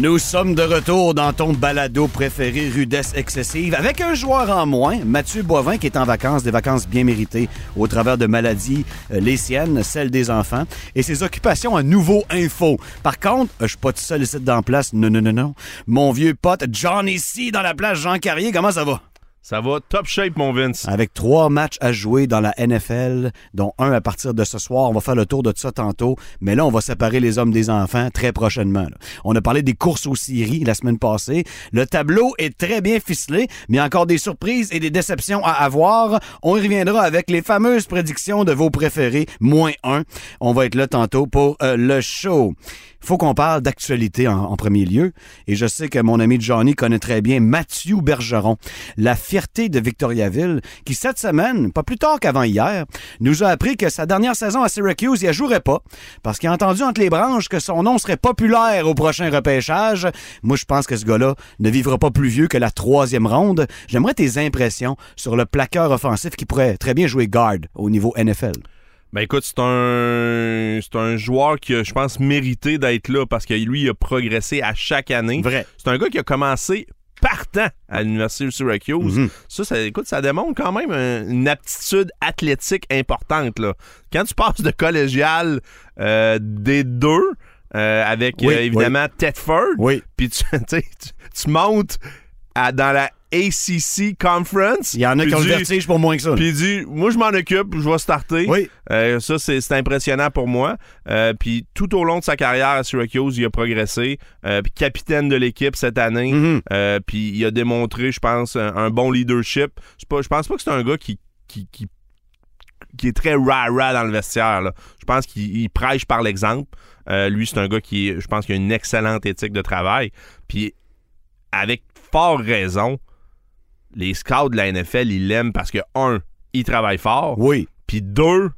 Nous sommes de retour dans ton balado préféré Rudesse excessive avec un joueur en moins, Mathieu Boivin, qui est en vacances, des vacances bien méritées au travers de maladies, euh, les siennes, celles des enfants, et ses occupations à nouveau info. Par contre, euh, je suis pas tout seul ici dans la place, non, non, non, non. Mon vieux pote Johnny C dans la place Jean Carrier, comment ça va? Ça va top shape, mon Vince. Avec trois matchs à jouer dans la NFL, dont un à partir de ce soir. On va faire le tour de ça tantôt. Mais là, on va séparer les hommes des enfants très prochainement. On a parlé des courses aux séries la semaine passée. Le tableau est très bien ficelé, mais encore des surprises et des déceptions à avoir. On y reviendra avec les fameuses prédictions de vos préférés, moins un. On va être là tantôt pour euh, le show. Faut qu'on parle d'actualité en, en premier lieu. Et je sais que mon ami Johnny connaît très bien Mathieu Bergeron, la fierté de Victoriaville, qui cette semaine, pas plus tard qu'avant hier, nous a appris que sa dernière saison à Syracuse, il ne jouerait pas, parce qu'il a entendu entre les branches que son nom serait populaire au prochain repêchage. Moi, je pense que ce gars-là ne vivra pas plus vieux que la troisième ronde. J'aimerais tes impressions sur le plaqueur offensif qui pourrait très bien jouer guard au niveau NFL. Ben écoute, c'est un c'est un joueur qui a, je pense, mérité d'être là parce que lui, il a progressé à chaque année. Vrai. C'est un gars qui a commencé partant à l'Université de Syracuse. Mhm. Ça, ça, écoute, ça démontre quand même un- une aptitude athlétique importante. Là. Quand tu passes de collégial euh, des deux, euh, avec Oui, euh, évidemment Tedford, Oui. puis tu, montes à- dans la ACC Conference. Il y en a qui ont le vertige pour moins que ça. puis il dit, moi je m'en occupe, je vais starter. Oui. Euh, ça, c'est impressionnant pour moi. Euh, puis tout au long de sa carrière à Syracuse, il a progressé. Euh, puis capitaine de l'équipe cette année. Mhm. Puis il a démontré, je pense, un, un bon leadership. Pas, je pense pas que c'est un gars qui, qui, qui, qui est très rah-rah dans le vestiaire. là. Je pense qu'il il prêche par l'exemple. Lui, c'est un gars qui, je pense, qui a une excellente éthique de travail. Puis avec fort raison, les scouts de la NFL, ils l'aiment parce que, un, il travaille fort. Oui. Puis deux,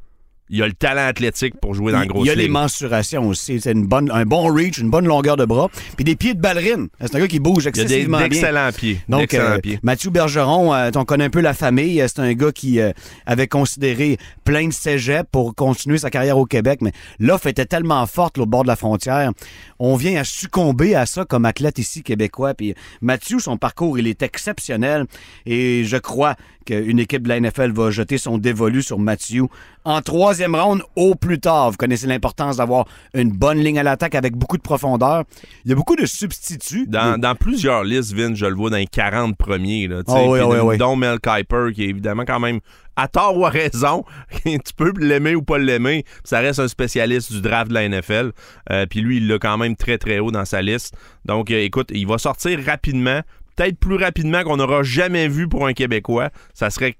il a le talent athlétique pour jouer dans la Il- grosse Il y a les mensurations aussi. C'est une bonne, un bon reach, une bonne longueur de bras. Puis des pieds de ballerine. C'est un gars qui bouge Il a des- excessivement bien. d'excellents pieds. Donc, euh, pieds. Mathieu Bergeron, euh, on connaît un peu la famille. Euh, C'est un gars qui euh, avait considéré plein de cégep pour continuer sa carrière au Québec, mais l'offre était tellement forte là, au bord de la frontière. On vient à succomber à ça comme athlète ici québécois. Puis Mathieu, son parcours, il est exceptionnel. Et je crois qu'une équipe de la NFL va jeter son dévolu sur Mathieu en troisième ronde au plus tard. Vous connaissez l'importance d'avoir une bonne ligne à l'attaque avec beaucoup de profondeur. Il y a beaucoup de substituts. Dans, dans plusieurs listes, Vince, je le vois dans les 40 premiers. Là. Ah oui, ah oui, oui. Dont Mel Kiper, qui est évidemment quand même, à tort ou à raison, tu peux l'aimer ou pas l'aimer, ça reste un spécialiste du draft de la NFL. Euh, puis lui, il l'a quand même très très haut dans sa liste. Donc, euh, écoute, il va sortir rapidement, peut-être plus rapidement qu'on n'aura jamais vu pour un Québécois. Ça serait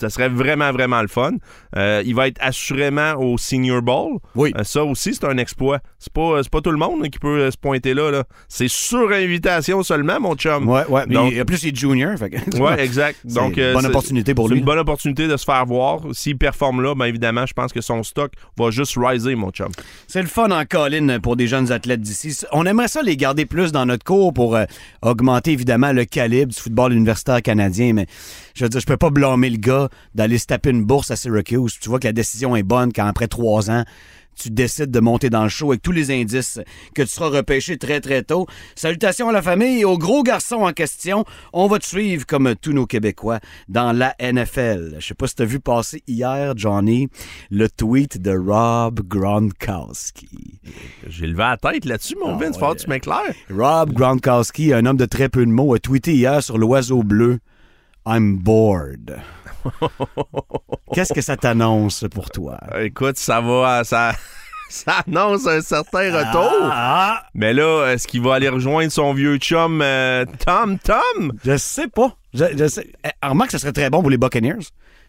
ça serait vraiment, vraiment le fun. Euh, il va être assurément au Senior Bowl. Oui. Euh, ça aussi, c'est un exploit. C'est pas, c'est pas tout le monde là, qui peut euh, se pointer là. là. C'est sur invitation seulement, mon chum. Ouais, ouais. Mais Donc- il- en plus, il est junior. Fait que- Ouais, exact. C'est Donc, une bonne opportunité pour c'est lui. une bonne opportunité de se faire voir. S'il performe là, bien évidemment, je pense que son stock va juste riser, mon chum. C'est le fun en colline pour des jeunes athlètes d'ici. On aimerait ça les garder plus dans notre cours pour euh, augmenter évidemment le calibre du football universitaire canadien, mais je veux dire, je peux pas blâmer le gars d'aller se taper une bourse à Syracuse. Tu vois que la décision est bonne quand après trois ans, tu décides de monter dans le show avec tous les indices que tu seras repêché très très tôt. Salutations à la famille et au gros garçon en question. On va te suivre comme tous nos Québécois dans la NFL. Je sais pas si t'as vu passer hier, Johnny, le tweet de Rob Gronkowski. J'ai levé la tête là-dessus, mon Ah, Vince. ouais. Faut que tu m'éclaires. Rob Gronkowski, un homme de très peu de mots, a tweeté hier sur l'oiseau bleu I'm bored. Qu'est-ce que ça t'annonce pour toi? Écoute, ça va. Ça, ça annonce un certain retour. Ah, Mais là, est-ce qu'il va aller rejoindre son vieux chum euh, Tom Tom? je sais pas. Je, je sais. Eh, Remarque que ça serait très bon pour les Buccaneers.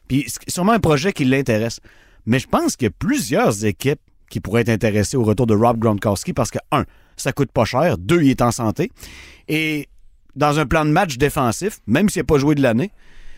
Puis c'est sûrement un projet qui l'intéresse. Mais je pense qu'il y a plusieurs équipes qui pourraient être intéressées au retour de Rob Gronkowski parce que, un, ça coûte pas cher. Deux, il est en santé. Et dans un plan de match défensif, même s'il n'a pas joué de l'année,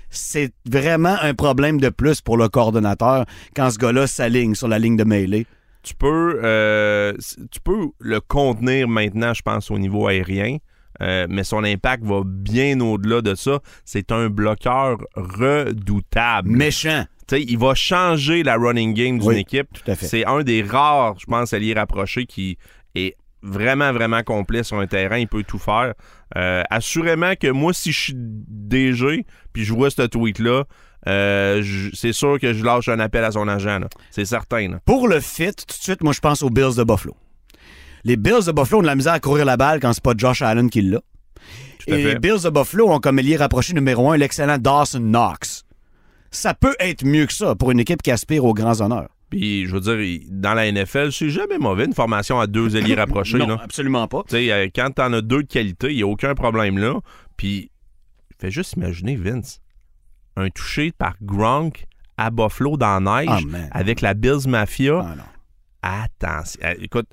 c'est vraiment un problème de plus pour le coordonnateur quand ce gars-là s'aligne sur la ligne de mêlée. Tu peux, euh, tu peux le contenir maintenant, je pense, au niveau aérien. Euh, mais son impact va bien au-delà de ça. C'est un bloqueur redoutable. Méchant. T'sais, il va changer la running game d'une Oui, équipe. C'est un des rares, je pense, alliés rapprochés qui est vraiment, vraiment complet sur un terrain. Il peut tout faire. Euh, assurément que moi, si je suis DG, puis je vois ce tweet-là, euh, c'est sûr que je lâche un appel à son agent. C'est certain. là. Pour le fit, tout de suite, moi, je pense aux Bills de Buffalo. Les Bills de Buffalo ont de la misère à courir la balle quand c'est pas Josh Allen qui l'a. Et les Bills de Buffalo ont comme allié rapproché numéro un l'excellent Dawson Knox. Ça peut être mieux que ça pour une équipe qui aspire aux grands honneurs. Puis, je veux dire, dans la NFL, c'est jamais mauvais une formation à deux alliés rapprochés. non, là. absolument pas. Tu sais, euh, quand t'en as deux de qualité, il n'y a aucun problème là. Puis, fais juste imaginer, Vince, un touché par Gronk à Buffalo dans la neige Ah, avec la Bills Mafia. Ah, non. Attention. Euh, Écoute,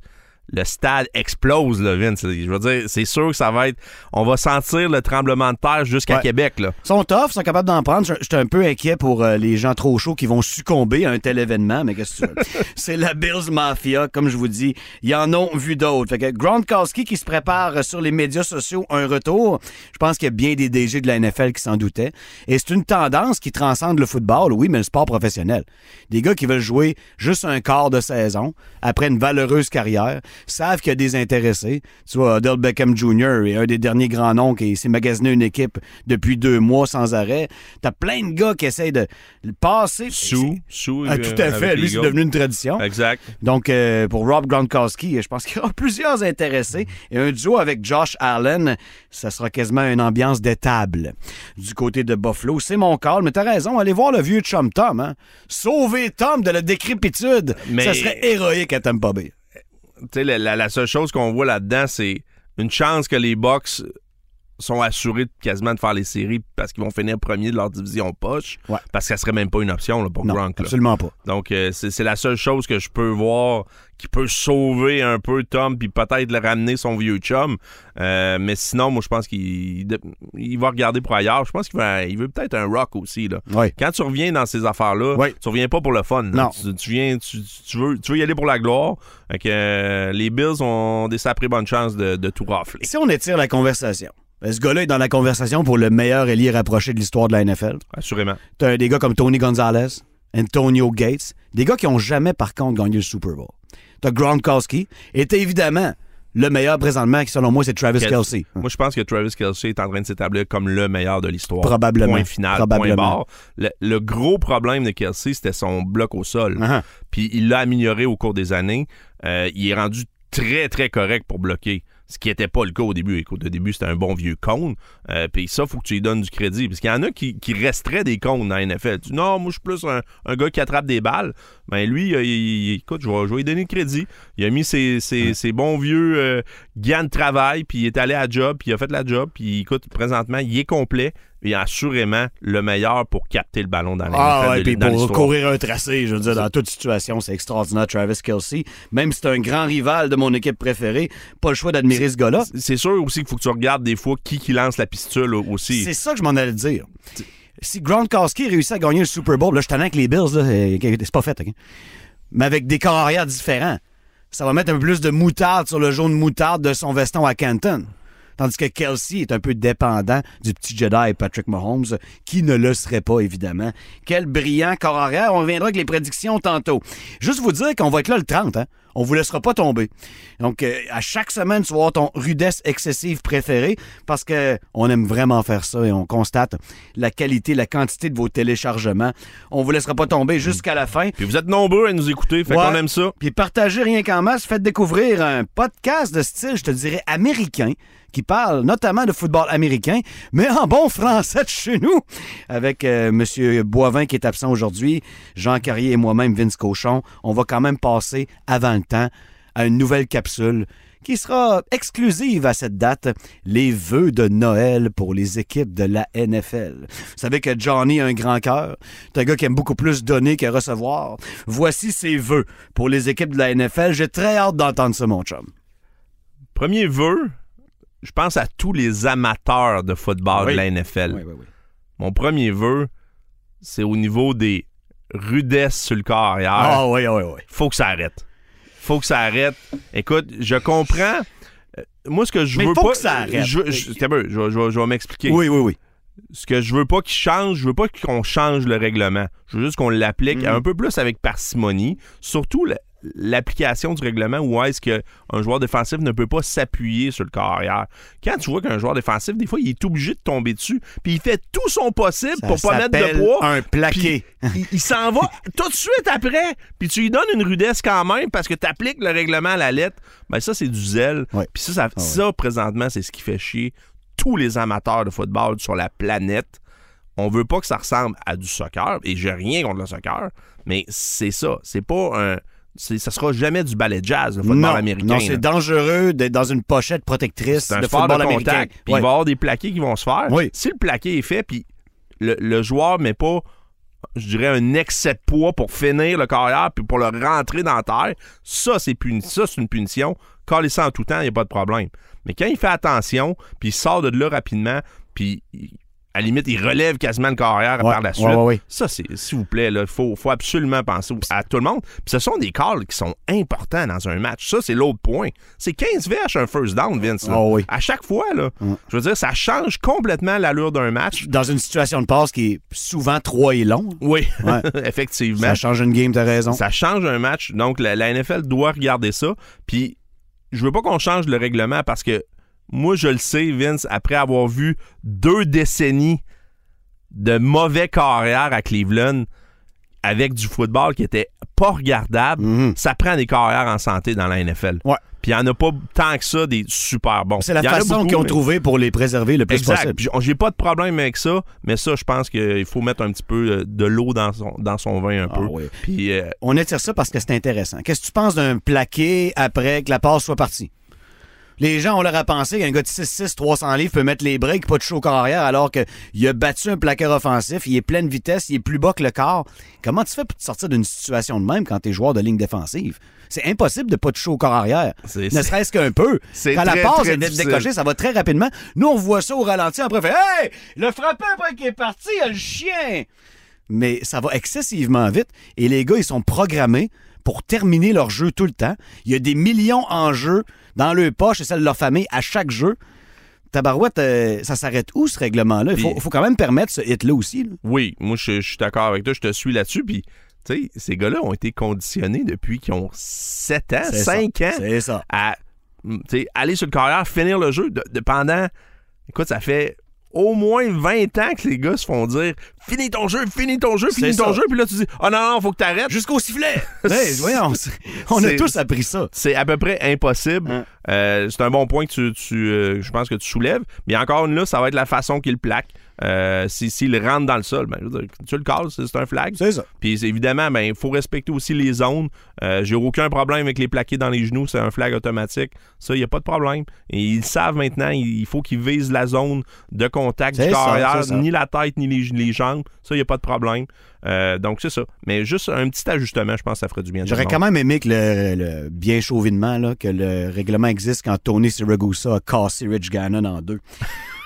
le stade explose, là, Vince. Je veux dire, c'est sûr que ça va être. On va sentir le tremblement de terre jusqu'à Ouais. Québec, là. Ils sont tough, ils sont capables d'en prendre. Je je suis un peu inquiet pour euh, les gens trop chauds qui vont succomber à un tel événement, mais qu'est-ce que tu veux? C'est la Bills Mafia, comme je vous dis. Ils en ont vu d'autres. Fait que Gronkowski qui se prépare sur les médias sociaux un retour, je pense qu'il y a bien des DG de la NFL qui s'en doutaient. Et c'est une tendance qui transcende le football, oui, mais le sport professionnel. Des gars qui veulent jouer juste un quart de saison après une valeureuse carrière, savent qu'il y a des intéressés. Tu vois, Odell Beckham Jr. est un des derniers grands noms qui s'est magasiné une équipe depuis deux mois sans arrêt. T'as plein de gars qui essayent de le passer. Sous, sous. Ah, euh, tout à fait. avec Lui, c'est devenu une tradition. Exact. Donc, euh, pour Rob Gronkowski, je pense qu'il y aura plusieurs intéressés. Et un duo avec Josh Allen, ça sera quasiment une ambiance d'étable. Du côté de Buffalo, c'est mon call, mais t'as raison, allez voir le vieux chum Tom. Hein? Sauver Tom de la décrépitude, Mais- ça serait héroïque à Tampa Bay. La- la seule chose qu'on voit là-dedans, c'est une chance que les Bucks sont assurés quasiment de faire les séries parce qu'ils vont finir premier de leur division poche. Ouais. Parce que ça serait même pas une option là, pour Non, Gronk. là. absolument pas. Donc, euh, c'est la seule chose que je peux voir qui peut sauver un peu Tom puis peut-être le ramener son vieux chum. Euh, mais sinon, moi, je pense qu'il il va regarder pour ailleurs. Je pense qu'il veut, il veut peut-être un rock aussi. Là. Oui. Quand tu reviens dans ces affaires-là, Oui. tu reviens pas pour le fun. Non. Tu, tu viens, tu, tu veux, tu veux y aller pour la gloire. Que, euh, les Bills ont des sacrées bonnes chances de, de tout rafler. Si on étire la conversation, ben, ce gars-là est dans la conversation pour le meilleur ailier rapproché de l'histoire de la NFL. Assurément. T'as des gars comme Tony Gonzalez, Antonio Gates, des gars qui ont jamais, par contre, gagné le Super Bowl. T'as Gronkowski, et t'as évidemment le meilleur présentement, qui selon moi, c'est Travis Quel- Kelsey. Moi, je pense que Travis Kelsey est en train de s'établir comme le meilleur de l'histoire. Probablement. Point final, Probablement. point barre. Le, le gros problème de Kelsey, c'était son bloc au sol. Uh-huh. Puis il l'a amélioré au cours des années. Euh, il est rendu très, très correct pour bloquer. Ce qui n'était pas le cas au début. Écoute, au début, c'était un bon vieux cône. Euh, Puis ça, faut que tu lui donnes du crédit. Parce qu'il y en a qui, qui resteraient des cônes dans la NFL. Tu dis, non, moi, je suis plus un, un gars qui attrape des balles. Ben lui, il- il- écoute, je vais, je vais lui donner le crédit. Il a mis ses, ses- ses bons vieux euh, gants de travail, puis il est allé à job, puis il a fait la job. Puis écoute, présentement, il est complet. Et assurément le meilleur pour capter le ballon dans la Ah ouais, de- puis pour courir un tracé, je veux dire, dans toute situation, c'est extraordinaire, Travis Kelsey. Même si c'est un grand rival de mon équipe préférée, pas le choix d'admirer ce gars-là. C'est sûr aussi qu'il faut que tu regardes des fois qui qui lance la pistole aussi. C'est ça que je m'en allais dire. Si Gronkowski réussit à gagner le Super Bowl, là, je suis avec les Bills, euh, c'est pas fait? Mais avec des corps arrière différents, ça va mettre un peu plus de moutarde sur le jaune moutarde de son veston à Canton. Tandis que Kelsey est un peu dépendant du petit Jedi Patrick Mahomes, qui ne le serait pas, évidemment. Quel brillant corps arrière. On reviendra avec les prédictions tantôt. Juste vous dire qu'on va être là le 30, hein? On vous laissera pas tomber. Donc, euh, à chaque semaine, tu vas avoir ton rudesse excessive préférée parce que on aime vraiment faire ça et on constate la qualité, la quantité de vos téléchargements. On vous laissera pas tomber jusqu'à la fin. Puis vous êtes nombreux à nous écouter, fait Ouais. qu'on aime ça. Puis partagez rien qu'en masse, faites découvrir un podcast de style, je te dirais, américain, qui parle notamment de football américain, mais en bon français de chez nous, avec euh, M. Boivin qui est absent aujourd'hui, Jean Carrier et moi-même, Vince Cochon. On va quand même passer avant le temps à une nouvelle capsule qui sera exclusive à cette date, les vœux de Noël pour les équipes de la NFL. Vous savez que Johnny a un grand cœur. C'est un gars qui aime beaucoup plus donner que recevoir. Voici ses vœux pour les équipes de la NFL. J'ai très hâte d'entendre ça, mon chum. Premier vœu, je pense à tous les amateurs de football Oui. de la NFL. Oui, oui, oui. Mon premier vœu, c'est au niveau des rudesses sur le corps arrière. Ah, oui, oui, oui. Faut que ça arrête. Faut que ça arrête. Écoute, je comprends. Euh, Moi, ce que je Mais veux faut pas. que ça arrête. Je, veux- je- t'as peu, je vais- je vais- je vais m'expliquer. Oui, oui, oui. Ce que je veux pas qu'il change, je veux pas qu'on change le règlement. Je veux juste qu'on l'applique Mhm. un peu plus avec parcimonie. Surtout l'application du règlement où est-ce qu'un joueur défensif ne peut pas s'appuyer sur le corps arrière? Quand tu vois qu'un joueur défensif, des fois, il est obligé de tomber dessus, puis il fait tout son possible Ça pour pas mettre de poids. un plaqué. Il, il s'en va tout de suite après, puis tu lui donnes une rudesse quand même parce que tu appliques le règlement à la lettre. Ben ça, c'est du zèle. Ouais. Puis ça, ça, Ah ouais. ça, présentement, c'est ce qui fait chier tous les amateurs de football sur la planète. On veut pas que ça ressemble à du soccer, et j'ai rien contre le soccer, mais c'est ça. C'est pas un. Ça sera jamais du ballet jazz, le football non, américain. non c'est dangereux d'être dans une pochette protectrice un de sport football de américain. Puis il va y avoir des plaqués qui vont se faire. Oui. Si le plaqué est fait, puis le, le joueur met pas, je dirais, un excès de poids pour finir le carrière puis pour le rentrer dans la terre, ça, c'est puni- ça, une punition. Caler ça en tout temps, il n'y a pas de problème. Mais quand il fait attention, puis il sort de là rapidement, puis à la limite, il relève quasiment le carrière Ouais, par la suite. ouais, ouais. Ça, c'est, s'il vous plaît, il faut, faut absolument penser à tout le monde. Puis ce sont des calls qui sont importants dans un match. Ça, c'est l'autre point. C'est 15 VH un first down, Vince. là. Ah oui. À chaque fois, là. Mm. Je veux dire, ça change complètement l'allure d'un match. Dans une situation de passe qui est souvent trop et long, Oui, effectivement. ça change une game, t'as raison. Ça change un match. Donc, la, la NFL doit regarder ça. Puis, je veux pas qu'on change le règlement parce que moi, je le sais, Vince, après avoir vu deux décennies de mauvais carrières à Cleveland avec du football qui était pas regardable, Mhm. ça prend des carrières en santé dans la NFL. Ouais. Puis, il n'y en a pas tant que ça des super bons. C'est la façon qu'ils ont mais- trouvé pour les préserver le plus Exact. possible. J'ai pas de problème avec ça, mais ça, je pense qu'il faut mettre un petit peu euh, de l'eau dans son, dans son vin un Ah peu. oui. Puis, euh, On étire ça parce que c'est intéressant. Qu'est-ce que tu penses d'un plaqué après que la passe soit partie? Les gens ont l'air à penser qu'un gars de 6'6, 300 livres peut mettre les breaks, pas de corps arrière, alors qu'il a battu un plaqueur offensif, il est pleine vitesse, il est plus bas que le corps. Comment tu fais pour te sortir d'une situation de même quand t'es joueur de ligne défensive? C'est impossible de pas toucher au corps arrière. Ne serait-ce qu'un peu. Quand la passe est décochée, ça va très rapidement. Nous, on voit ça au ralenti, après on fait Hey! Le frappé après qu'il est parti, il y a le chien! mais ça va excessivement vite et les gars, ils sont programmés pour terminer leur jeu tout le temps. Il y a des millions en jeu dans leur poche et celle de leur famille à chaque jeu. Tabarouette, euh, ça s'arrête où ce règlement-là? Il faut, quand même permettre ce hit-là aussi. là. Oui, moi, je, je suis d'accord avec toi, je te suis là-dessus. Puis, tu sais, ces gars-là ont été conditionnés depuis qu'ils ont 7 ans, C'est ça. 5 ans ça. à aller sur le carrière, finir le jeu de, de pendant. Écoute, ça fait au moins 20 ans que les gars se font dire finis ton jeu, finis ton jeu, finis ton ça. jeu. Puis là, tu dis oh non, non, faut que t'arrêtes. Jusqu'au sifflet! Hey, voyons, c'est- on a tous appris ça. C'est à peu près impossible. Hein. Euh, c'est un bon point que tu, tu, euh, je pense que tu soulèves. Mais encore une là, ça va être la façon qu'il plaque. Euh, si- S'il rentre dans le sol, ben, dire, tu le calls, c'est un flag. C'est ça. Puis évidemment, ben, il faut respecter aussi les zones. Euh, J'ai aucun problème avec les plaqués dans les genoux, c'est un flag automatique. Ça, il n'y a pas de problème. Et ils savent maintenant, il faut qu'ils visent la zone de contact du c'est ça. ni la tête, ni les, les jambes. Ça, il n'y a pas de problème. Euh, donc c'est ça. Mais juste un petit ajustement, je pense que ça ferait du bien. J'aurais quand même aimé que le, le- bien chauvinement, là, que le règlement existe quand Tony Siragusa a cassé Rich Gannon en deux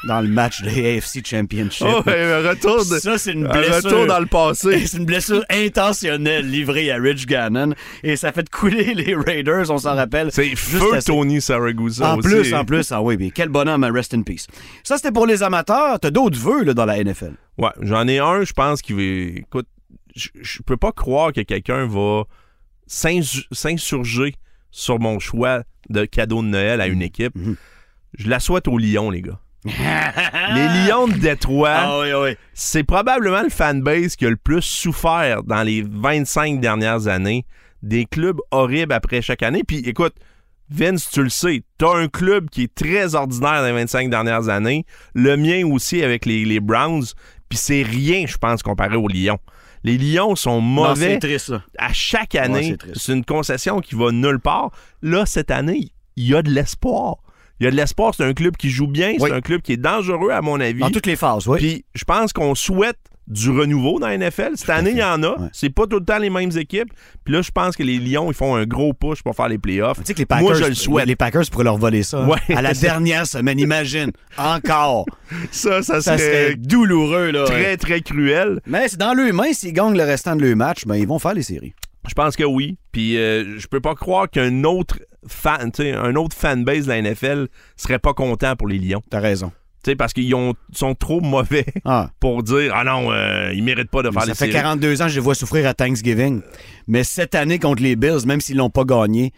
dans le match de AFC Championship. Oh, un retour, de- Ça, c'est une un blessure. retour dans le passé. C'est une blessure intentionnelle livrée à Rich Gannon et ça fait couler les Raiders, on s'en rappelle. C'est feu assez. Tony Saragusa En aussi. plus, en plus, ah oui, mais quel bonhomme, hein, rest in peace. Ça, c'était pour les amateurs. T'as d'autres vœux là, dans la NFL. Ouais, j'en ai un, je pense, qui va. Écoute, je- peux pas croire que quelqu'un va s'ins- s'insurger sur mon choix de cadeau de Noël à une équipe. Mhm. Je la souhaite aux Lions, les gars. Les Lions de Détroit, Ah oui, oui. c'est probablement le fanbase qui a le plus souffert dans les 25 dernières années. Des clubs horribles après chaque année. Puis écoute, Vince, tu le sais, t'as un club qui est très ordinaire dans les 25 dernières années. Le mien aussi avec les, les Browns. Puis c'est rien, je pense, comparé aux Lions. Les Lions sont Non, mauvais c'est triste, à chaque année. c'est une concession qui va nulle part. Là, cette année, il y a de l'espoir. Il y a de l'espoir. C'est un club qui joue bien. Oui. C'est un club qui est dangereux, à mon avis. Dans toutes les phases, oui. Puis je pense qu'on souhaite du renouveau dans la NFL. Cette année, il y en a. Ouais. C'est pas tout le temps les mêmes équipes. Puis là, je pense que les Lions, ils font un gros push pour faire les playoffs. Tu sais que les Packers, Moi, je le souhaite. Les Packers pourraient leur voler ça. hein. Ouais. À la dernière semaine, imagine. Encore. Ça, ça, Ça serait serait douloureux, là. très, très cruel. Mais c'est dans leurs mains. S'ils gagnent le restant de leur match, ben, ils vont faire les séries. Je pense que oui. Puis euh, je peux pas croire qu'un autre fan, un autre fanbase de la NFL serait pas content pour les Lions. T'as raison. Tu sais, parce qu'ils ont- sont trop mauvais Ah. pour dire Ah non, euh, ils méritent pas de faire Ça les fait séries. 42 ans que je les vois souffrir à Thanksgiving. Mais cette année contre les Bills, même s'ils l'ont pas gagné,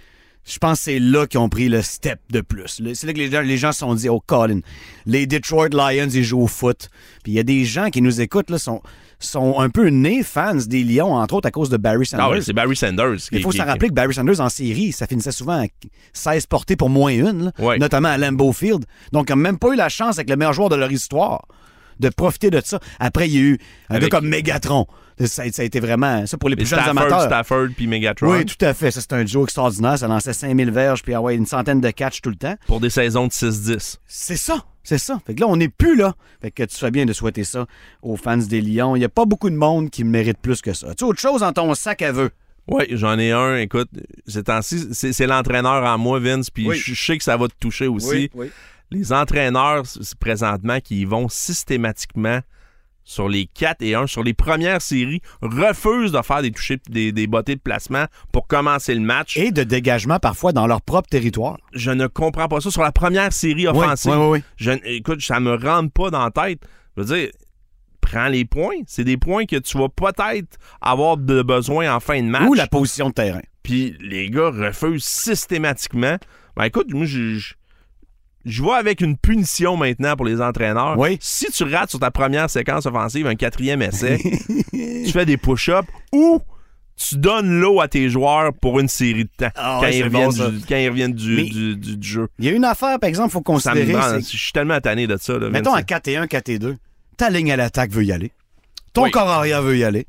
je pense que c'est là qu'ils ont pris le step de plus. C'est là que les gens, les gens se sont dit, oh Colin, les Detroit Lions, ils jouent au foot. Puis il y a des gens qui nous écoutent, là, sont, sont un peu nés fans des Lions, entre autres à cause de Barry Sanders. Ah oui, c'est Barry Sanders. qui- Il faut qui- se rappeler que Barry Sanders, en série, ça finissait souvent à 16 portées pour moins une, là, Ouais. notamment à Lambeau Field. Donc, ils n'ont même pas eu la chance avec le meilleur joueur de leur histoire de profiter de ça. Après, il y a eu un Avec- gars comme Megatron. Ça, a- ça a été vraiment ça pour les les plus jeunes Stafford, amateurs. Stafford puis Megatron. Oui, tout à fait. Ça, c'est un duo extraordinaire. Ça lançait 5000 verges puis ah ouais, une centaine de catchs tout le temps. Pour des saisons de 6-10. C'est ça. C'est ça. Fait que là, on n'est plus là. Fait que tu fais bien de souhaiter ça aux fans des Lions. Il n'y a pas beaucoup de monde qui mérite plus que ça. Tu as autre chose dans ton sac à vœux? Oui, j'en ai un. Écoute, ces temps-ci, c'est c'est l'entraîneur en moi, Vince, puis Oui. je je sais que ça va te toucher aussi. oui. Les entraîneurs, présentement, qui y vont systématiquement sur les 4 et 1, sur les premières séries, refusent de faire des touchés, des, des bottées de placement pour commencer le match. Et de dégagement parfois dans leur propre territoire. je ne comprends pas ça. Sur la première série offensive, oui, oui, oui. je, écoute, ça me rentre pas dans la tête. Je veux dire, prends les points. C'est des points que tu vas peut-être avoir de besoin en fin de match. Ou la position de terrain. Puis les gars refusent systématiquement. Ben écoute, moi, je, je, je vais avec une punition maintenant pour les entraîneurs. Oui. Si tu rates sur ta première séquence offensive un quatrième essai, tu fais des push-ups ou tu donnes l'eau à tes joueurs pour une série de temps Ah quand, ils reviennent bon, ça. du, quand ils reviennent du, Mais- du- du- du jeu. Il y a une affaire, par exemple, il faut Ça me considérer. rend- c'est- Je suis tellement tanné de ça. Là, Mettons à 4 et 1, 4 et 2. Ta ligne à l'attaque veut y aller. Ton Oui. corps arrière veut y aller.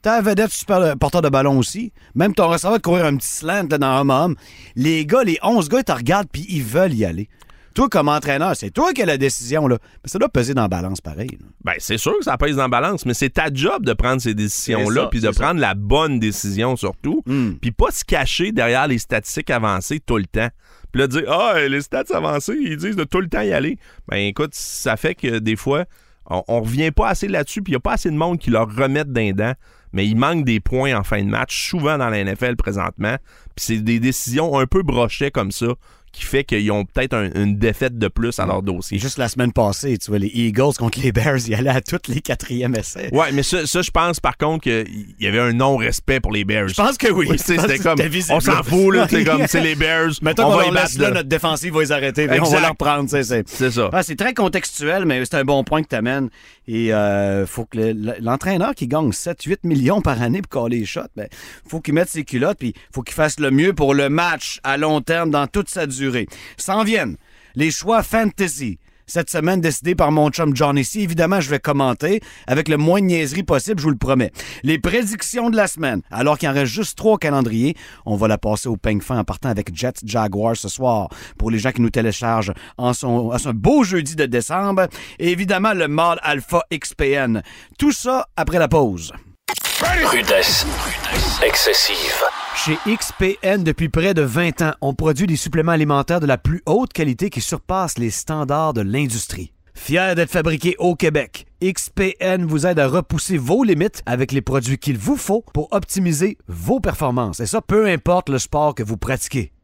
Ta vedette super porteur de ballon aussi. Même ton receveur de courir un petit slant là, dans un homme. Les gars, les 11 gars, ils te regardent puis ils veulent y aller. Toi, comme entraîneur, c'est toi qui as la décision. Là. Mais ça doit peser dans la balance pareil. là. Ben, c'est sûr que ça pèse dans la balance, mais c'est ta job de prendre ces décisions-là, puis de ça. prendre la bonne décision surtout, Hmm. puis pas se cacher derrière les statistiques avancées tout le temps. Puis là, dire Ah, les stats avancées, ils disent de tout le temps y aller. Ben, écoute, ça fait que des fois, on, on revient pas assez là-dessus, puis il n'y a pas assez de monde qui leur remettent d'un dent, mais il manque des points en fin de match, souvent dans la NFL présentement, puis c'est des décisions un peu brochées comme ça qui fait qu'ils ont peut-être un- une défaite de plus à leur dossier. juste la semaine passée, tu vois, les Eagles contre les Bears, ils allaient à tous les quatrièmes essais. Ouais, mais ça, ça, je pense par contre qu'il y avait un non-respect pour les Bears. Je pense que oui. Oui, c'était comme, on s'en fout, là, c'est comme, c'est les Bears, Mettons on va leur les laisse battre, là, notre défensive va les arrêter. On va leur prendre. c'est- ça. Ah, c'est très contextuel, mais c'est un bon point que tu amènes. Et euh, faut que le- l'entraîneur qui gagne 7-8 millions par année pour coller les shots, ben, faut qu'il mette ses culottes, puis faut qu'il fasse le mieux pour le match à long terme dans toute sa durée. S'en viennent les choix fantasy. Cette semaine, décidé par mon chum John ici. Évidemment, je vais commenter avec le moins de niaiserie possible, je vous le promets. Les prédictions de la semaine. Alors qu'il en reste juste trois calendriers, on va la passer au peigne fin en partant avec Jets Jaguars ce soir. Pour les gens qui nous téléchargent en son, beau jeudi de décembre. Et évidemment, le mâle Alpha XPN. Tout ça après la pause. Rudesse. Excessive. Chez XPN, depuis près de 20 ans, on produit des suppléments alimentaires de la plus haute qualité qui surpassent les standards de l'industrie. Fier d'être fabriqué au Québec, XPN vous aide à repousser vos limites avec les produits qu'il vous faut pour optimiser vos performances. Et ça, peu importe le sport que vous pratiquez.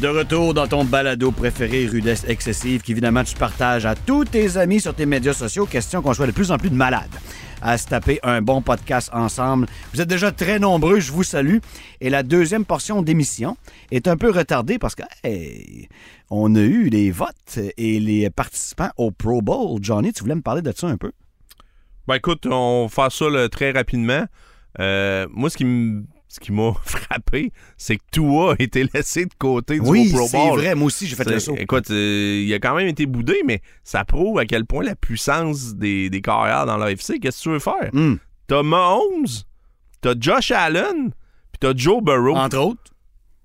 De retour dans ton balado préféré, Rudesse Excessive, qu'évidemment tu partages à tous tes amis sur tes médias sociaux. Question qu'on soit de plus en plus de malades à se taper un bon podcast ensemble. Vous êtes déjà très nombreux, je vous salue. Et la deuxième portion d'émission est un peu retardée parce que hey, on a eu les votes et les participants au Pro Bowl. Johnny, tu voulais me parler de ça un peu? Ben écoute, on va ça très rapidement. Euh, moi, ce qui me ce qui m'a frappé, c'est que Tua a été laissé de côté du Oui, Pro c'est Bowl. vrai. Moi aussi, j'ai fait le C'est- saut. Écoute, euh, il a quand même été boudé, mais ça prouve à quel point la puissance des, des carrières dans l'AFC. Qu'est-ce que tu veux faire? Hum. T'as Mahomes, t'as Josh Allen, puis t'as Joe Burrow. Entre autres.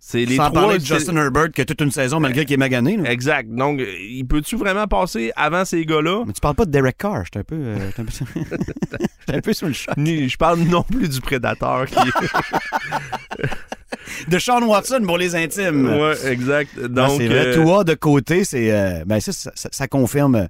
C'est les Sans trois. parler de Justin Herbert qui a toute une saison malgré qu'il est magané. là. Exact. Donc, il peut-tu vraiment passer avant ces gars-là? Mais tu parles pas de Derek Carr. J'étais un peu, euh, j'étais un peu... j'étais un peu sur le choc. Ni- Je parle non plus du prédateur qui. De Sean Watson pour les intimes. ouais, exact. Non, Donc, c'est vrai. euh, Toi, de côté, c'est, euh, ben ça, ça, ça- ça confirme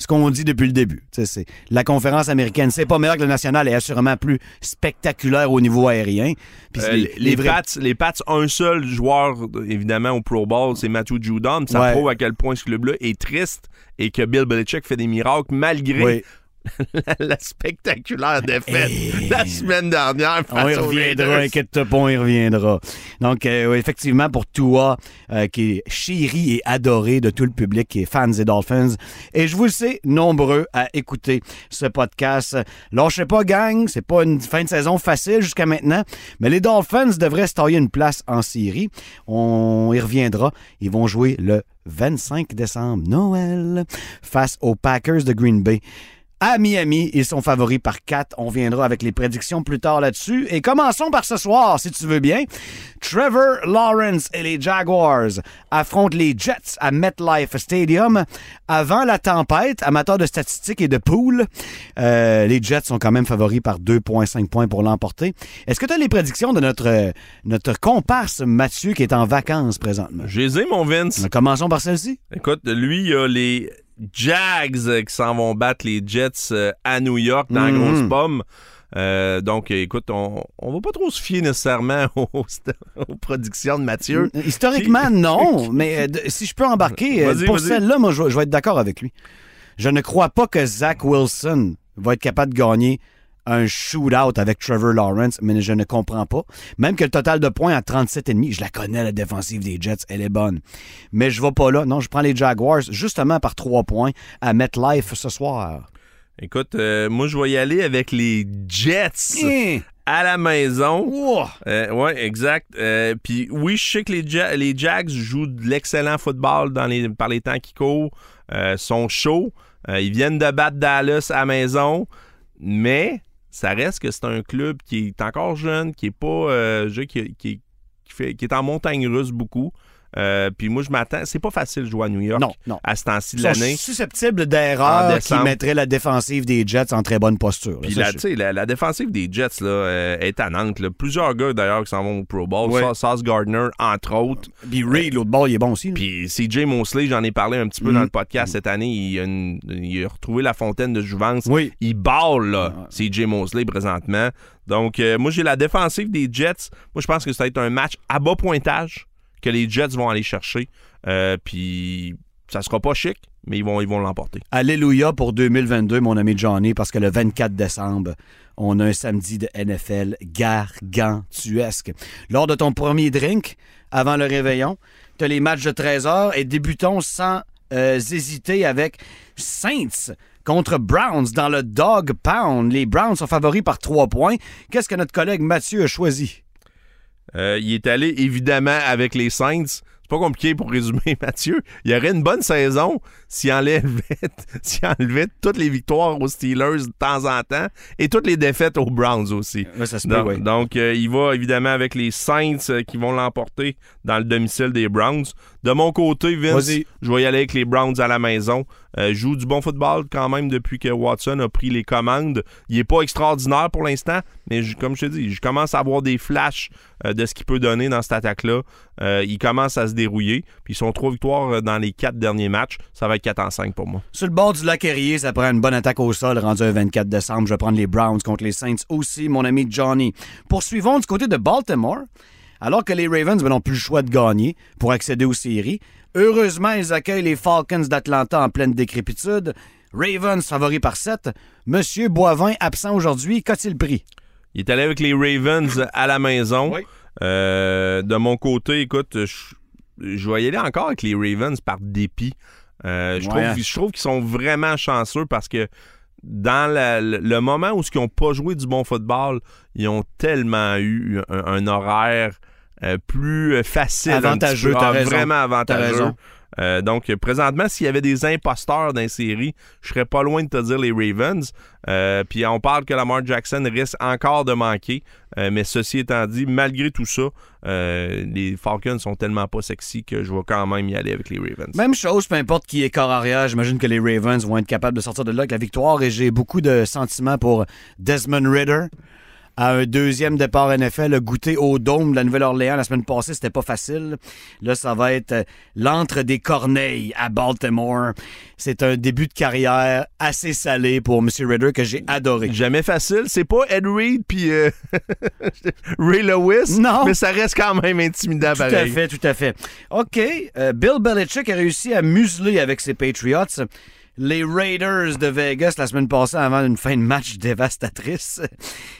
ce qu'on dit depuis le début. C'est, la conférence américaine, c'est pas meilleur que le national et assurément plus spectaculaire au niveau aérien. Puis euh, les, les, les vrais- Pats, les Pats, un seul joueur, évidemment, au Pro Bowl, c'est Matthew Judon. Ça Ouais. prouve à quel point ce club-là est triste et que Bill Belichick fait des miracles malgré Oui. la spectaculaire défaite la semaine dernière. On y face reviendra, inquiète-toi pas, on y reviendra. Donc, euh, effectivement, pour Tua, euh, qui est chéri et adoré de tout le public qui est fans des Dolphins, et je vous le sais, nombreux à écouter ce podcast. Lâchez pas, gang, c'est pas une fin de saison facile jusqu'à maintenant, mais les Dolphins devraient se tailler une place en série. On y reviendra. Ils vont jouer le 25 décembre, Noël, face aux Packers de Green Bay. À Miami, ils sont favoris par 4. On viendra avec les prédictions plus tard là-dessus. Et commençons par ce soir, si tu veux bien. Trevor Lawrence et les Jaguars affrontent les Jets à MetLife Stadium. Avant la tempête, amateur de statistiques et de poules, euh, les Jets sont quand même favoris par 2,5 points pour l'emporter. Est-ce que tu as les prédictions de notre, notre comparse Mathieu qui est en vacances présentement? J'ai les ai, mon Vince. Commençons par celle-ci. Écoute, lui, il y a les Jags euh, qui s'en vont battre les Jets euh, à New York dans la Mhm. grosse pomme. Euh, donc, écoute, on, on va pas trop se fier nécessairement aux, aux productions de Mathieu. Historiquement, non, mais euh, si je peux embarquer, euh, pour celle-là, moi, je vais être d'accord avec lui. Je ne crois pas que Zach Wilson va être capable de gagner un shootout avec Trevor Lawrence, mais je ne comprends pas. Même que le total de points à 37,5, je la connais, la défensive des Jets, elle est bonne. Mais je vais pas là. Non, je prends les Jaguars justement par trois points à MetLife ce soir. Écoute, euh, moi, je vais y aller avec les Jets Hein? à la maison. Ouah! Euh, ouais, exact. Euh, Puis oui, je sais que les, Ja- les Jags jouent de l'excellent football dans les, par les temps qui courent, euh, sont chauds. Euh, ils viennent de battre Dallas à la maison, mais ça reste que c'est un club qui est encore jeune, qui est pas euh, qui fait, qui est en montagne russe beaucoup. Euh, Puis moi, je m'attends. C'est pas facile de jouer à New York Non, non. à ce temps-ci de l'année. susceptibles En d'erreurs qui mettraient la défensive des Jets en très bonne posture. là. Puis Ça, la, je- tu sais, la, la défensive des Jets là, euh, est à Nantes. là. Plusieurs gars d'ailleurs qui s'en vont au Pro Bowl. Ouais. Sauce Gardner, entre autres. Puis Reed, l'autre bord, il est bon aussi. là. Puis CJ Mosley, j'en ai parlé un petit peu Mm. dans le podcast cette année. Il a, une- il a retrouvé la fontaine de jouvence. Oui. Il balle, là, Ah. CJ Mosley, présentement. Donc, euh, moi, j'ai la défensive des Jets. Moi, je pense que ça va être un match à bas pointage que les Jets vont aller chercher. Euh, puis, ça sera pas chic, mais ils vont l'emporter. Alléluia pour 2022, mon ami Johnny, parce que le 24 décembre, on a un samedi de NFL gargantuesque. Lors de ton premier drink, avant le réveillon, tu as les matchs de 13 heures et débutons sans euh, hésiter avec Saints contre Browns dans le Dog Pound. Les Browns sont favoris par 3 points. Qu'est-ce que notre collègue Mathieu a choisi? Euh, il est allé évidemment avec les Saints. C'est pas compliqué pour résumer, Mathieu. Il y aurait une bonne saison s'il enlevait, enlevait toutes les victoires aux Steelers de temps en temps et toutes les défaites aux Browns aussi. Ouais, ça se Donc, donc, euh, il va évidemment avec les Saints euh, qui vont l'emporter dans le domicile des Browns. De mon côté, Vince, je vais y aller avec les Browns à la maison. Euh, joue du bon football quand même depuis que Watson a pris les commandes. Il est pas extraordinaire pour l'instant, mais comme je te dis, je commence à avoir des flashs euh, de ce qu'il peut donner dans cette attaque-là. Euh, il commence à se dérouiller. Puis ils sont trois victoires dans les quatre derniers matchs. Ça va être 4 en 5 pour moi. Sur le bord du lac Erie, ça prend une bonne attaque au sol rendu un 24 décembre. Je vais prendre les Browns contre les Saints aussi, mon ami Johnny. Poursuivons du côté de Baltimore. Alors que les Ravens n'ont plus le choix de gagner pour accéder aux séries, heureusement, ils accueillent les Falcons d'Atlanta en pleine décrépitude. Ravens favoris par 7. Monsieur Boivin, absent aujourd'hui, qu'a-t-il pris? Il est allé avec les Ravens à la maison. Oui. Euh, de mon côté, écoute, je, je vais y aller encore avec les Ravens par dépit. Euh, je, Ouais. trouve, je trouve qu'ils sont vraiment chanceux parce que dans la- le, le moment où ils n'ont pas joué du bon football, ils ont tellement eu un, un horaire euh, plus euh, facile. un Avantageux, t'as Ah, raison. Vraiment avantageux. raison. Euh, donc, présentement, s'il y avait des imposteurs dans les séries, je serais pas loin de te dire les Ravens. Euh, Puis on parle que Lamar Jackson risque encore de manquer. Euh, mais ceci étant dit, malgré tout ça, les Falcons sont tellement pas sexy que je vais quand même y aller avec les Ravens. Même chose, peu importe qui est corps arrière, j'imagine que les Ravens vont être capables de sortir de là avec la victoire et j'ai beaucoup de sentiments pour Desmond Ritter. À un deuxième départ NFL, a goûté au dôme de la Nouvelle-Orléans la semaine passée, c'était pas facile. Là, ça va être euh, l'entre des corneilles à Baltimore. C'est un début de carrière assez salé pour M. Ritter que j'ai adoré. Jamais facile. C'est pas Ed Reed puis euh, Ray Lewis. Non. Mais ça reste quand même intimidant Tout à pareil. fait, tout à fait. OK. euh, Bill Belichick a réussi à museler avec ses Patriots les Raiders de Vegas la semaine passée avant une fin de match dévastatrice.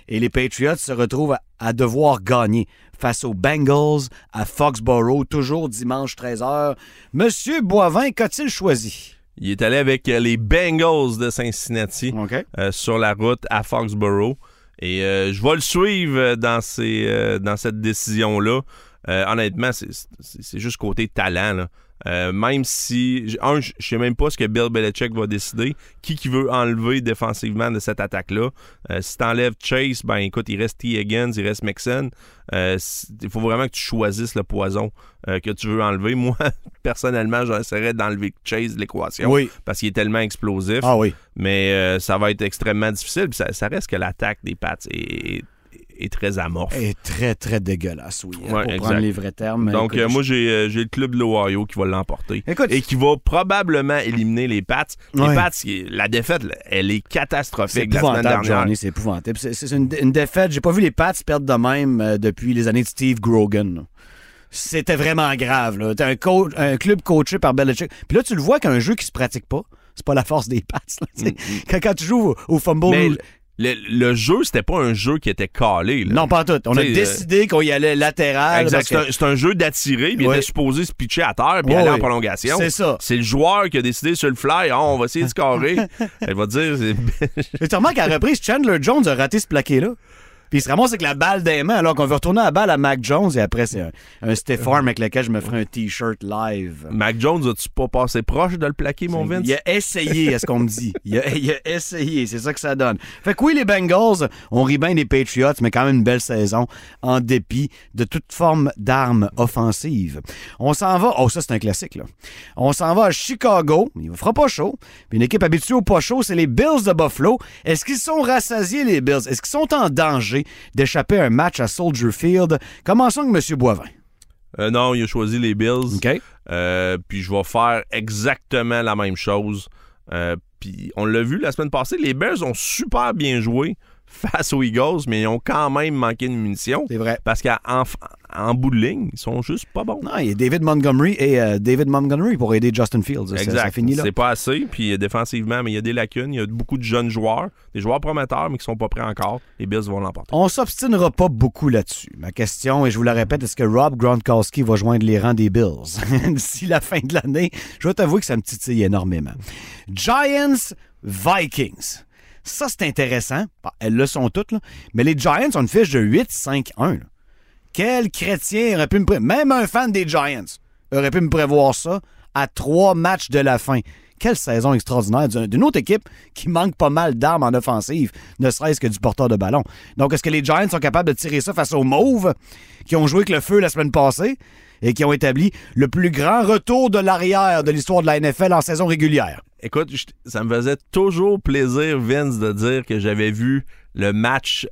Et les Patriots se retrouvent à, devoir gagner face aux Bengals à Foxborough, toujours dimanche 13h. Monsieur Boivin, qu'a-t-il choisi? Il est allé avec les Bengals de Cincinnati euh, sur la route à Foxborough. Et euh, je vais le suivre dans, ces, euh, dans cette décision-là. Honnêtement, c'est- juste côté talent. là. Euh, même si, un, je sais même pas ce que Bill Belichick va décider, qui qui veut enlever défensivement de cette attaque-là? Euh, si t'enlèves Chase, ben écoute, il reste T. Higgins, il reste Mixon. Euh, il faut vraiment que tu choisisses le poison euh, que tu veux enlever. Moi, personnellement, j'essaierais d'enlever Chase de l'équation Oui. parce qu'il est tellement explosif. Ah oui. Mais euh, ça va être extrêmement difficile. Ça reste que l'attaque des Pats est, est très amorphe. Et très, très dégueulasse, oui. hein, Ouais, pour exact. prendre les vrais termes. Donc, Écoute, euh, moi, j'ai euh, j'ai le club de l'Ohio qui va l'emporter. Écoute- et qui va probablement éliminer les Pats. Les Ouais. Pats, la défaite, elle est catastrophique la semaine dernière. C'est épouvantable. C'est c'est une, une défaite. J'ai pas vu les Pats perdre de même euh, depuis les années de Steve Grogan. C'était vraiment grave. là. T'as un, coach- un club coaché par Belichick. Puis là, tu le vois qu'un jeu qui se pratique pas, c'est pas la force des tu sais. quand, quand tu joues au, au fumble... Mais le, le jeu, c'était pas un jeu qui était calé. là. non, pas en tout. On a décidé qu'on y allait latéral. Exact. C'est que- un, jeu d'attirer, puis il Ouais. était supposé se pitcher à terre, puis Ouais, aller en prolongation. C'est ça. C'est le joueur qui a décidé sur le fly, Ah, on va essayer de scorer. Elle va dire, tu remarques qu'à la reprise, Chandler Jones a raté ce plaqué-là. Puis il se ramasse avec la balle des mains alors qu'on veut retourner la balle à Mac Jones et après, c'est un, un stiff arm avec lequel je me ferai un T-shirt live. Mac Jones, as-tu pas passé proche de le plaquer, mon Vince? Il a essayé, est-ce qu'on me dit? Il a, il a essayé, c'est ça que ça donne. Fait que oui, les Bengals, on rit bien des Patriots, mais quand même une belle saison en dépit de toute forme d'armes offensives. On s'en va, oh ça c'est un classique là. On s'en va à Chicago, il ne fera pas chaud. Puis une équipe habituée au pas chaud, c'est les Bills de Buffalo. Est-ce qu'ils sont rassasiés les Bills? Est-ce qu'ils sont en danger? D'échapper à un match à Soldier Field? Commençons avec M. Boivin. Euh, non, il a choisi les Bills. Euh, puis je vais faire exactement la même chose. Euh, puis on l'a vu la semaine passée, les Bears ont super bien joué face aux Eagles, mais ils ont quand même manqué de munitions. C'est vrai. Parce qu'en en bout de ligne, ils sont juste pas bons. Non, il y a David Montgomery et euh, David Montgomery pour aider Justin Fields. Exact. Ça, finit là. C'est pas assez. Puis euh, défensivement, mais il y a des lacunes. Il y a beaucoup de jeunes joueurs, des joueurs prometteurs, mais qui sont pas prêts encore. Les Bills vont l'emporter. On s'obstinera pas beaucoup là-dessus. Ma question, et je vous la répète, est-ce que Rob Gronkowski va joindre les rangs des Bills d'ici la fin de l'année? Je dois t'avouer que ça me titille énormément. Giants, Vikings. Ça, c'est intéressant. Elles le sont toutes. Mais les Giants ont une fiche de 8-5-1. là. Quel chrétien aurait pu me prévoir? Même un fan des Giants aurait pu me prévoir ça à trois matchs de la fin. Quelle saison extraordinaire d'une autre équipe qui manque pas mal d'armes en offensive, ne serait-ce que du porteur de ballon. Donc, est-ce que les Giants sont capables de tirer ça face aux Mauves qui ont joué avec le feu la semaine passée? Et qui ont établi le plus grand retour de l'arrière de l'histoire de la NFL en saison régulière? Écoute, ça me faisait toujours plaisir, Vince, de dire que j'avais vu le match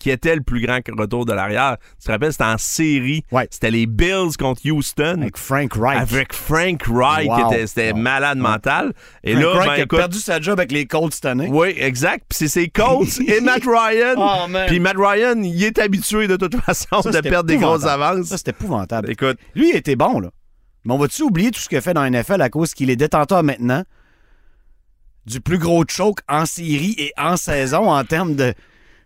qui était le plus grand retour de l'arrière. Tu te rappelles, c'était en série. Ouais. C'était les Bills contre Houston. Avec Frank Wright. Avec Frank Wright, Wow. qui était, c'était Wow. malade mental. Et Frank là, Wright ben, qui a perdu sa job avec les Colts cette année. oui, exact. Puis c'est ses Colts et Matt Ryan. Oh. Puis Matt Ryan, il est habitué de toute façon Ça, de c'était perdre des grosses avances. Ça, c'est épouvantable. Écoute, Lui, il était bon, là. Mais on va-tu oublier tout ce qu'il a fait dans la NFL à cause qu'il est détenteur maintenant du plus gros choke en série et en saison en termes de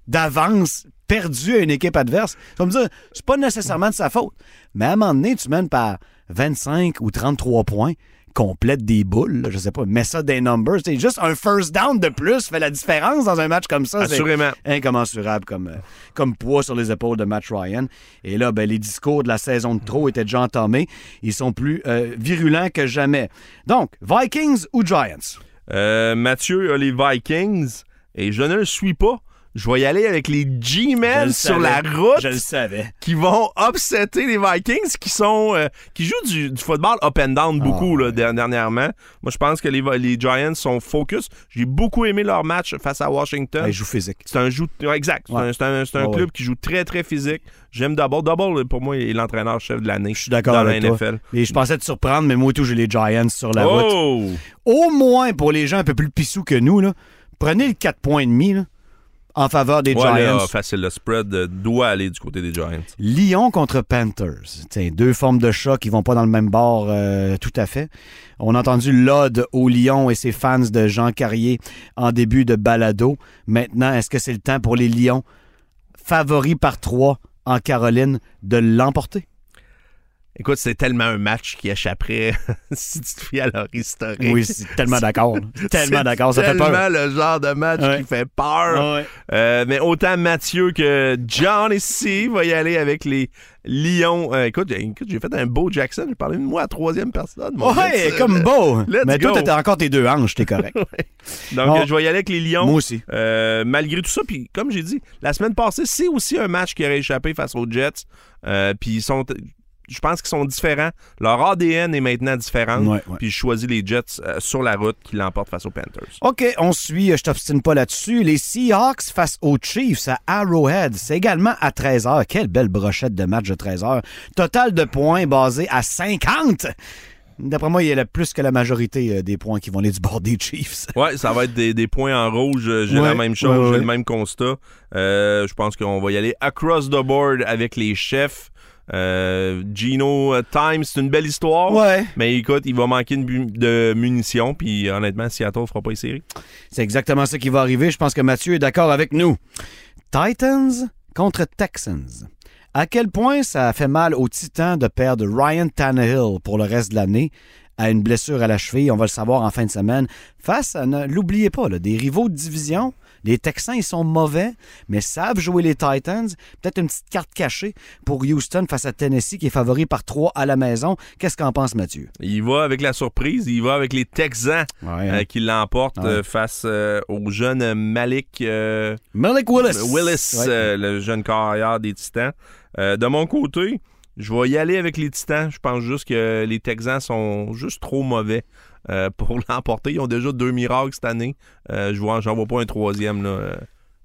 d'avance perdue à une équipe adverse? Tu vas me dire, c'est pas nécessairement de sa faute. Mais à un moment donné, tu mènes par 25 ou 33 points. complète des boules, là, je sais pas, mets ça des numbers. C'est juste un first down de plus fait la différence dans un match comme ça. C'est Assurément. incommensurable comme, euh, comme poids sur les épaules de Matt Ryan. Et là, ben, les discours de la saison de trop étaient déjà entamés. Ils sont plus euh, virulents que jamais. Donc, Vikings ou Giants? Euh, Mathieu a les Vikings et je ne le suis pas. Je vais y aller avec les G-Men le sur savais. la route Je le savais. qui vont upsetter les Vikings qui sont euh, qui jouent du, du football up and down beaucoup Ah, là, der- dernièrement. Moi, je pense que les, les Giants sont focus. J'ai beaucoup aimé leur match face à Washington. Ouais, il joue physique. C'est un ouais, exact. C'est Ouais. un, c'est un- c'est un Ouais, club qui joue très très physique. J'aime Double. Double pour moi est l'entraîneur chef de l'année. Je suis d'accord avec la toi. Et je pensais te surprendre, mais moi tout, j'ai les Giants sur la route. Oh! Au moins, pour les gens un peu plus pissous que nous, là, prenez le 4 points et demi là, en faveur des Ouais, Giants. là, facile. Le spread euh, doit aller du côté des Giants. Lyon contre Panthers. Tiens, deux formes de choc qui vont pas dans le même bord euh, tout à fait. On a entendu l'ode au Lyon et ses fans de Jean Carrier en début de balado. Maintenant, est-ce que c'est le temps pour les Lions, favoris par trois en Caroline, de l'emporter? Écoute, c'est tellement un match qui échapperait si tu te fies à leur historique. Oui, c'est tellement d'accord. Tellement d'accord, ça fait tellement peur. le genre de match Ouais. qui fait peur. Ouais. Euh, mais autant Mathieu que John ici va y aller avec les Lions. Euh, écoute, j'ai- écoute, j'ai fait un beau Jackson. J'ai parlé de moi à troisième personne. mon Ouais, comme beau. Let's Mais toi, t'as encore tes deux hanches, t'es correct. Donc, Bon. je vais y aller avec les Lions. Moi aussi. Euh, malgré tout ça, puis comme j'ai dit, la semaine passée, c'est aussi un match qui aurait échappé face aux Jets. Puis ils sont, je pense qu'ils sont différents. Leur ADN est maintenant différent. Ouais, ouais. Puis je choisis les Jets euh, sur la route qui l'emportent face aux Panthers. OK, on suit, je t'obstine pas là-dessus. Les Seahawks face aux Chiefs à Arrowhead. C'est également à 13h. Quelle belle brochette de match de 13h. Total de points basé à 50. D'après moi, il y a plus que la majorité euh, des points qui vont aller du bord des Chiefs. Ouais, ça va être des, des points en rouge. Euh, J'ai Ouais, la même chose, ouais, ouais. j'ai le même constat. Euh, je pense qu'on va y aller across the board avec les chefs. Euh, Gino euh, Time, c'est une belle histoire. Ouais. Mais écoute, il va manquer de, munitions. Puis honnêtement, Seattle fera pas les séries. C'est exactement ça qui va arriver. Je pense que Mathieu est d'accord avec nous. Titans contre Texans. À quel point ça a fait mal aux Titans de perdre Ryan Tannehill pour le reste de l'année à une blessure à la cheville, on va le savoir en fin de semaine, face à, ne l'oubliez pas, là, des rivaux de division. Les Texans, ils sont mauvais, mais savent jouer les Titans. Peut-être une petite carte cachée pour Houston face à Tennessee, qui est favori par 3 à la maison. Qu'est-ce qu'en pense Mathieu? Il va avec la surprise, il va avec les Texans Ouais, euh, qui l'emportent Ouais. euh, face euh, au jeune Malik Malik Willis. Willis, Ouais. le jeune carrière des Titans. De mon côté, je vais y aller avec les Titans. Je pense juste que les Texans sont juste trop mauvais euh, pour l'emporter. Ils ont déjà deux miracles cette année. Euh, je vois, j'en vois pas un troisième. Là.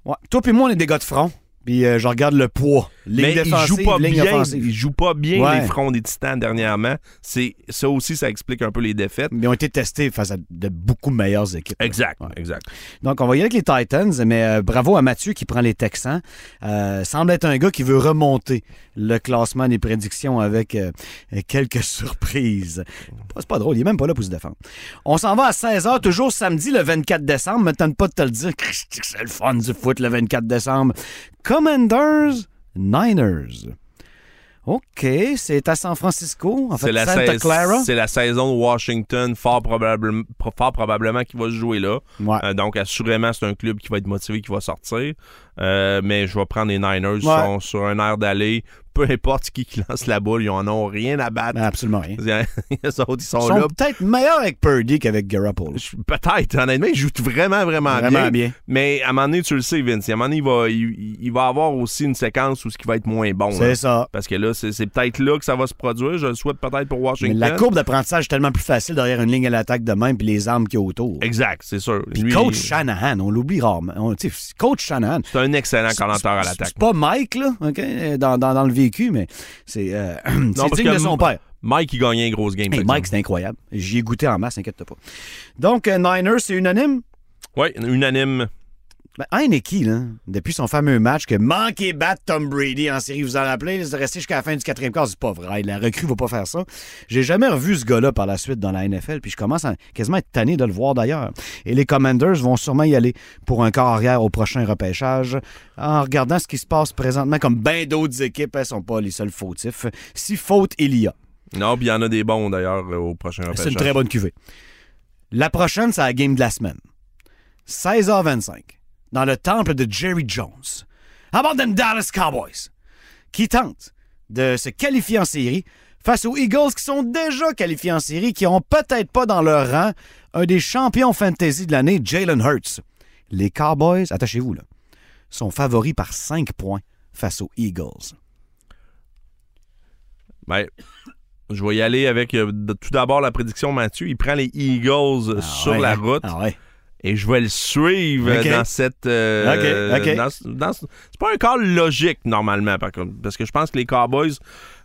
Ouais. Toi puis moi, on est des gars de front. Puis euh, je regarde le poids. Ligne Mais ils défensive, jouent pas ligne bien. offensive. Jouent pas bien Ouais. les fronts des Titans dernièrement. C'est ça aussi, ça explique un peu les défaites. Mais ils ont été testés face à de beaucoup meilleures équipes. Exact, Ouais. exact. Donc, on va y aller avec les Titans, mais euh, bravo à Mathieu qui prend les Texans. Euh, semble être un gars qui veut remonter le classement des prédictions avec euh, quelques surprises. C'est pas drôle, il est même pas là pour se défendre. On s'en va à 16h, toujours samedi le 24 décembre. Me tente pas de te le dire. C'est le fun du foot le 24 décembre. Commanders, Niners. OK, c'est à San Francisco, en C'est fait, la, Santa Clara. c'est la saison de Washington, fort, probable- fort probablement qui va se jouer là. Ouais. Euh, donc, assurément, c'est un club qui va être motivé, qui va sortir. Euh, mais je vais prendre les Niners. Ils Ouais. sont sur un air d'aller. Peu importe qui, qui lance la boule, ils en ont rien à battre. Ben, absolument rien. Les autres, ils sont, Ils sont là. peut-être meilleurs avec Purdy qu'avec Garoppolo. Peut-être, honnêtement, ils jouent vraiment, vraiment, Vraiment bien. Mais à un moment donné, tu le sais, Vince, à un moment donné, il va, il, il va avoir aussi une séquence où ce qui va être moins bon. C'est ça. Parce que là, c'est c'est peut-être là que ça va se produire. Je le souhaite peut-être pour Mais Washington. la courbe d'apprentissage est tellement plus facile derrière une ligne à l'attaque de même puis les armes qu'il y a autour. Exact, c'est sûr. Puis Lui, Coach Shanahan, on l'oublie rarement. On- Coach Shanahan. C'est un excellent commentateur à l'attaque. C'est pas Mike, là, OK, dans, dans, dans le vécu, mais c'est euh, digne que de son père. Mike, il gagnait une grosse game. Hey, Mike, c'est incroyable. J'y ai goûté en masse, inquiète pas. Donc, euh, Niners, c'est unanime? Oui, unanime. Ben, Heineke, là, depuis son fameux match que manqué battre Tom Brady en série, vous en rappelez, il est resté jusqu'à la fin du quatrième quart, c'est pas vrai, la recrue va pas faire ça. J'ai jamais revu ce gars-là par la suite dans la NFL, puis je commence à quasiment être tanné de le voir d'ailleurs. Et les Commanders vont sûrement y aller pour un quart arrière au prochain repêchage, en regardant ce qui se passe présentement, comme bien d'autres équipes, elles sont pas les seuls fautifs. Si faute il y a. Non, puis il y en a des bons d'ailleurs au prochain C'est une repêchage. très bonne cuvée. La prochaine, c'est la game de la semaine. 16h25, dans le temple de Jerry Jones. How about them Dallas Cowboys? Qui tentent de se qualifier en série face aux Eagles qui sont déjà qualifiés en série, qui ont peut-être pas dans leur rang un des champions fantasy de l'année, Jalen Hurts. Les Cowboys, attachez-vous là, sont favoris par 5 points face aux Eagles. Ben, je vais y aller avec euh, tout d'abord la prédiction Mathieu. Il prend les Eagles Ah sur ouais, la hein? route Ah ouais. Et je vais le suivre Ok. dans cette. euh, Ok, ok. dans ce- dans ce- c'est pas un call logique normalement, par contre, parce que je pense que les Cowboys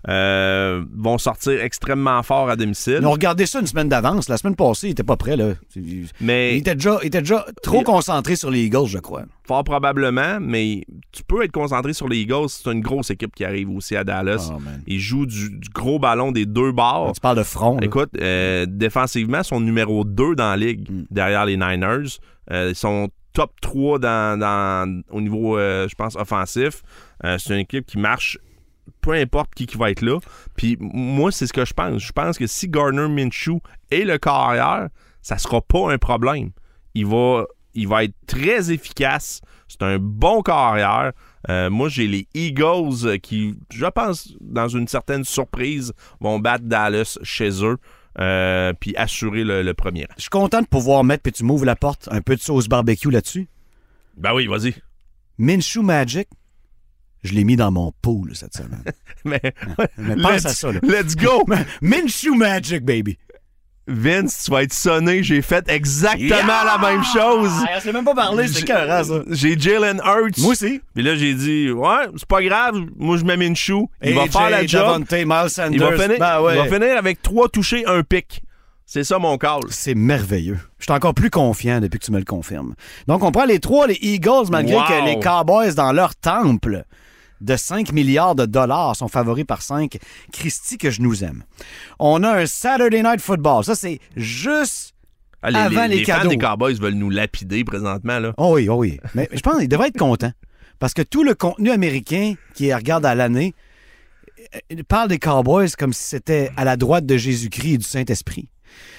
euh, vont sortir extrêmement fort à domicile. Ils ont regardé ça une semaine d'avance. La semaine passée, ils n'étaient pas prêts. Là. Il Mais était déjà, il était déjà trop Il- concentré sur les Eagles, je crois. fort probablement, mais tu peux être concentré sur les Eagles. C'est une grosse équipe qui arrive aussi à Dallas. Oh. Ils jouent du, du gros ballon des deux bords. Tu parles de front. là. Écoute, euh, défensivement, ils sont numéro 2 dans la ligue Mm. derrière les Niners. Euh, ils sont top 3 dans, dans- au niveau, euh, je pense, offensif. Euh, c'est une équipe qui marche peu importe qui, qui va être là. Puis moi, c'est ce que je pense. Je pense que si Gardner Minshew est le carrière, ça sera pas un problème. Il va, il va être très efficace. C'est un bon carrière. Euh, moi, j'ai les Eagles qui, je pense, dans une certaine surprise, vont battre Dallas chez eux. euh, puis assurer le, le premier rang. Je suis content de pouvoir mettre, puis tu m'ouvres la porte, un peu de sauce barbecue là-dessus. Ben oui, vas-y. Minshew Magic, je l'ai mis dans mon pool cette semaine. Mais, Mais pense à ça. Là. let's go! Minshew Magic, baby. Vince, tu vas être sonné. J'ai fait exactement la même chose. Ah, on s'est même pas parlé, c'est J'ai- écœurant, ça. J'ai Jalen Hurts. Moi aussi. Puis là, j'ai dit, ouais, c'est pas grave. Moi, je mets Minshew. Il va faire la job. Davante, Miles Sanders. Il va, finir, Ben ouais. il va finir avec trois touchés, un pic. C'est ça mon call. C'est merveilleux. Je suis encore plus confiant depuis que tu me le confirmes. Donc, on prend les trois, les Eagles, malgré Wow. que les Cowboys, dans leur temple de 5 milliards de dollars, sont favoris par 5. Christy, que je nous aime. On a un Saturday Night Football. Ça, c'est juste... Ah, les, Avant les les fans cadeaux. des Cowboys veulent nous lapider présentement. Là. Oh oui, oh oui. Mais je pense qu'il devrait être content. Parce que tout le contenu américain qui regarde à l'année euh, parle des Cowboys comme si c'était à la droite de Jésus-Christ et du Saint-Esprit.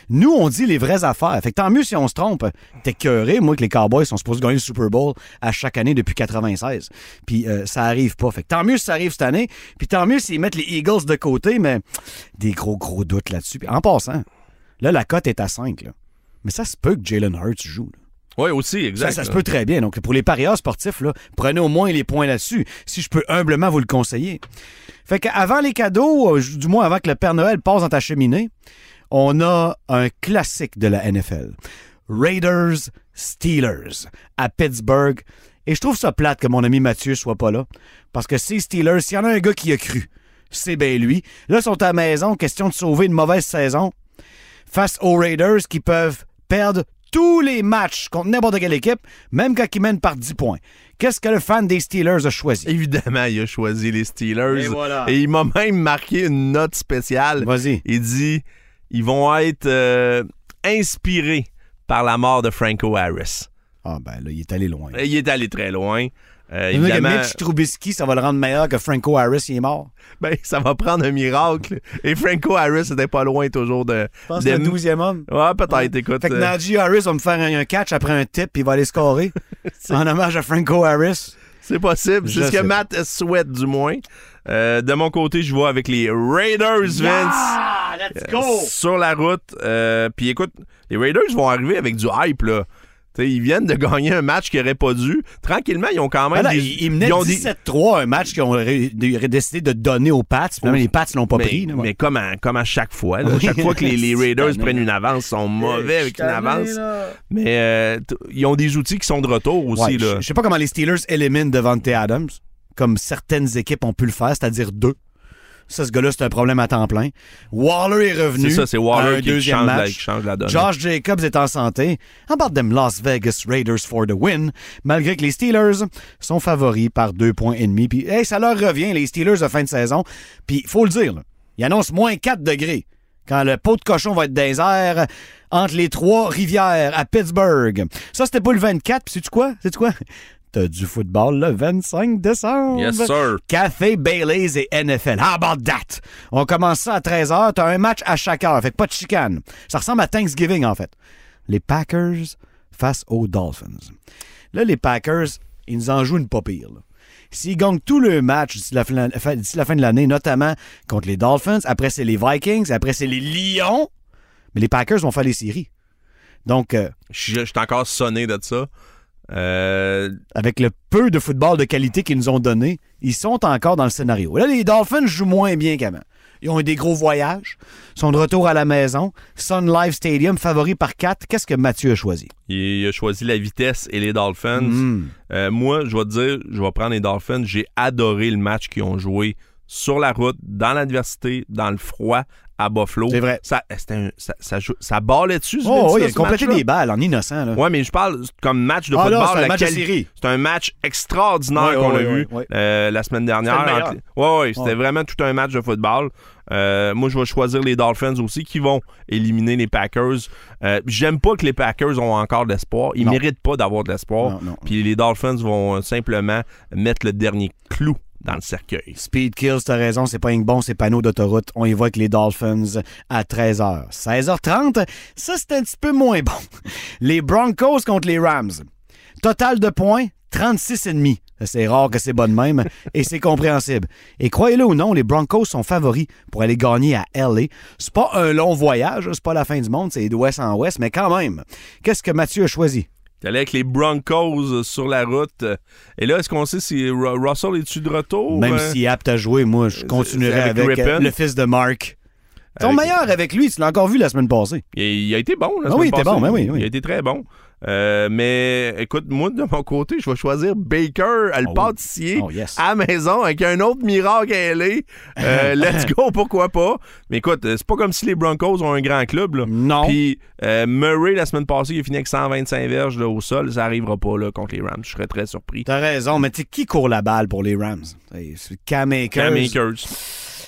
Nous, on dit les vraies affaires. Fait que tant mieux si on se trompe. T'es cœuré, moi, que les Cowboys sont supposés gagner le Super Bowl à chaque année depuis 96. Puis euh, ça arrive pas. Fait que tant mieux si ça arrive cette année. Puis tant mieux s'ils mettent les Eagles de côté, mais des gros, gros doutes là-dessus. En passant, là, la cote est à 5. Là. Mais ça se peut que Jalen Hurts joue. là. Oui, aussi, exact. ça se peut très bien. Donc, pour les parieurs sportifs, là, prenez au moins les points là-dessus, si je peux humblement vous le conseiller. Fait qu'avant les cadeaux, euh, du moins avant que le Père Noël passe dans ta cheminée, on a un classique de la NFL. Raiders Steelers à Pittsburgh. Et je trouve ça plate que mon ami Mathieu soit pas là. Parce que ces Steelers, s'il y en a un gars qui a cru, c'est bien lui. Là, ils sont à la maison, question de sauver une mauvaise saison face aux Raiders qui peuvent perdre tous les matchs contre n'importe quelle équipe, même quand ils mènent par 10 points. Qu'est-ce que le fan des Steelers a choisi? Évidemment, il a choisi les Steelers. Et voilà. Et il m'a même marqué une note spéciale. Vas-y. Il dit ils vont être euh, inspirés par la mort de Franco Harris. Ah ben là, il est allé loin. Il est allé très loin. Euh, dire que évidemment, Mitch Trubisky, ça va le rendre meilleur que Franco Harris, il est mort? ben, ça va prendre un miracle. Et Franco Harris était pas loin toujours de. Je pense de- que le 12e homme. Ouais, peut-être, écoute. Fait que euh, Najee Harris va me faire un, un catch après un tip puis il va aller scorer. en hommage à Franco Harris. C'est possible. C'est ce que Matt souhaite, du moins. Euh, de mon côté, je vais avec les Raiders, Vince. Ah, let's go! Sur la route. Euh, Puis écoute, les Raiders vont arriver avec du hype, là. T'sais, ils viennent de gagner un match qu'ils n'auraient pas dû. Tranquillement, ils ont quand même des... ils, ils menaient ils ont des- 17-3, un match qu'ils ont ré- ré- décidé de donner aux Pats. Puis même les Pats l'ont pas mais, pris. là. mais comme, à, comme à chaque fois. là. Chaque fois que les, les Raiders prennent une avance, ils sont mauvais avec une avance. là. Mais euh, ils ont des outils qui sont de retour aussi. Ouais, là. Je je sais pas comment les Steelers éliminent Devante Adams, comme certaines équipes ont pu le faire, c'est-à-dire deux. Ça, ce gars-là, c'est un problème à temps plein. Waller est revenu. C'est ça, c'est Waller qui change, la, qui change la donne. Josh Jacobs est en santé. How about them Las Vegas Raiders for the win? Malgré que les Steelers sont favoris par deux points et demi. Puis, hey, ça leur revient, les Steelers de fin de saison. Puis, faut le dire, là, ils annoncent moins 4 degrés quand le pot de cochon va être airs entre les trois rivières à Pittsburgh. Ça, c'était pas le 24. Puis, sais-tu quoi? Sais-tu quoi? Fête du football le 25 décembre. Yes, sir. Café Baileys et NFL. How about that? On commence ça à 13h. T'as un match à chaque heure. Fait que pas de chicane. Ça ressemble à Thanksgiving, en fait. Les Packers face aux Dolphins. Là, les Packers, ils nous en jouent une pas pire. là. S'ils gagnent tous le match d'ici la, fin- d'ici la fin de l'année, notamment contre les Dolphins, après c'est les Vikings, après c'est les Lions, mais les Packers vont faire les séries. Donc, euh, Je je suis encore sonné de ça. Euh, avec le peu de football de qualité qu'ils nous ont donné, ils sont encore dans le scénario. Là, les Dolphins jouent moins bien qu'avant. Ils ont eu des gros voyages, sont de retour à la maison. Sun Life Stadium, favori par 4. Qu'est-ce que Mathieu a choisi? il a choisi la vitesse et les Dolphins. Mm. Euh, moi, je vais te dire, je vais prendre les Dolphins. J'ai adoré le match qu'ils ont joué sur la route, dans l'adversité, dans le froid, à Buffalo. C'est vrai. Ça, c'était un- ça, ça, ça ballait dessus, Oh, oui, il a complété des balles en innocent. Là. Ouais, mais je parle comme match de Ah, football. c'est un la match série. C'est un match extraordinaire Ouais, qu'on ouais, a ouais, vu euh, la semaine dernière. Ouais, c'était vraiment tout un match de football. Euh, moi, je vais choisir les Dolphins aussi qui vont éliminer les Packers. Euh, J'aime pas que les Packers ont encore de l'espoir. Ils Non. méritent pas d'avoir de l'espoir. Puis les Dolphins vont euh, simplement mettre le dernier clou dans le cercueil. Speed Kills, t'as raison, c'est pas un bon, c'est panneau d'autoroute. On y voit avec les Dolphins à 13h. 16h30, ça c'est un petit peu moins bon. Les Broncos contre les Rams. Total de points, 36,5. C'est rare que c'est bon de même et c'est compréhensible. Et croyez-le ou non, les Broncos sont favoris pour aller gagner à LA. C'est pas un long voyage, c'est pas la fin du monde, c'est d'ouest en ouest, mais quand même. Qu'est-ce que Mathieu a choisi? T'es allé avec les Broncos euh, sur la route. Euh, Et là, est-ce qu'on sait si Ru- Russell est-tu de retour? Même Euh, s'il est apte à jouer, moi, je continuerai avec avec, euh, le fils de Mark. Ils sont Avec- meilleurs avec lui, tu l'as encore vu la semaine passée. Il, a été bon. La Ah semaine oui, il était bon, ben oui, oui. Il a été très bon. Euh, mais écoute, moi, de mon côté, je vais choisir Baker, le Oh. pâtissier, Oh, yes. à la maison, avec un autre miracle à LA. Euh, let's go, pourquoi pas? Mais écoute, euh, c'est pas comme si les Broncos ont un grand club. Là. Non. Puis euh, Murray, la semaine passée, il a fini avec 125 verges là, au sol. Ça arrivera pas là, contre les Rams. Je serais très surpris. T'as raison, mais tu sais, qui court la balle pour les Rams? C'est Cam Akers. Cam Akers.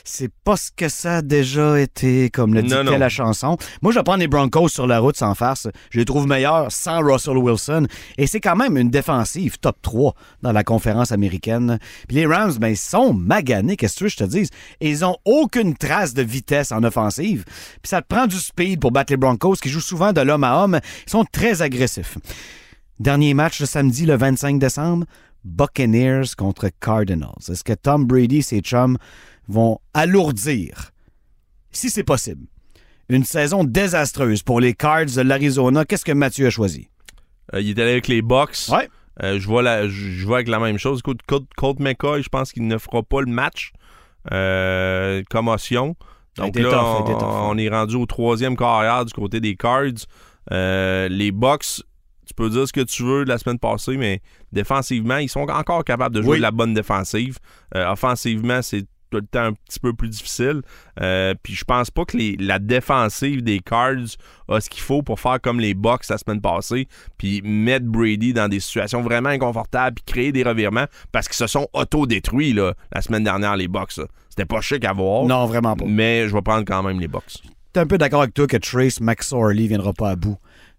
C'est pas ce que ça a déjà été, comme le dit Non, non. la chanson. Moi, je vais prendre les Broncos sur la route sans farce. Je les trouve meilleurs sans Russell Wilson. Et c'est quand même une défensive top 3 dans la conférence américaine. Puis les Rams, ben, ils sont maganés, qu'est-ce que tu veux que je te dise? Et ils ont aucune trace de vitesse en offensive. Puis ça te prend du speed pour battre les Broncos, qui jouent souvent de l'homme à homme. Ils sont très agressifs. Dernier match le samedi, le 25 décembre. Buccaneers contre Cardinals. Est-ce que Tom Brady et ses chums vont alourdir, si c'est possible, une saison désastreuse pour les Cards de l'Arizona? Qu'est-ce que Mathieu a choisi? Euh, il est allé avec les Bucks. Ouais. Euh, je vois la, je vois avec la même chose. Écoute, Colt, Colt McCoy, je pense qu'il ne fera pas le match. Euh, commotion. Donc là, tough, on, on est rendu au troisième carrière du côté des Cards. Les Bucks, tu peux dire ce que tu veux de la semaine passée, mais défensivement, ils sont encore capables de jouer Oui. de la bonne défensive. Euh, offensivement, c'est tout le temps un petit peu plus difficile. Euh, puis je pense pas que les- la défensive des Cards a ce qu'il faut pour faire comme les Bucks la semaine passée, puis mettre Brady dans des situations vraiment inconfortables, puis créer des revirements, parce qu'ils se sont auto-détruits là, la semaine dernière, les Bucks. C'était pas chic à voir. Non, vraiment pas. Mais je vais prendre quand même les Bucks. T'es un peu d'accord avec toi que Trace McSorley viendra pas à bout.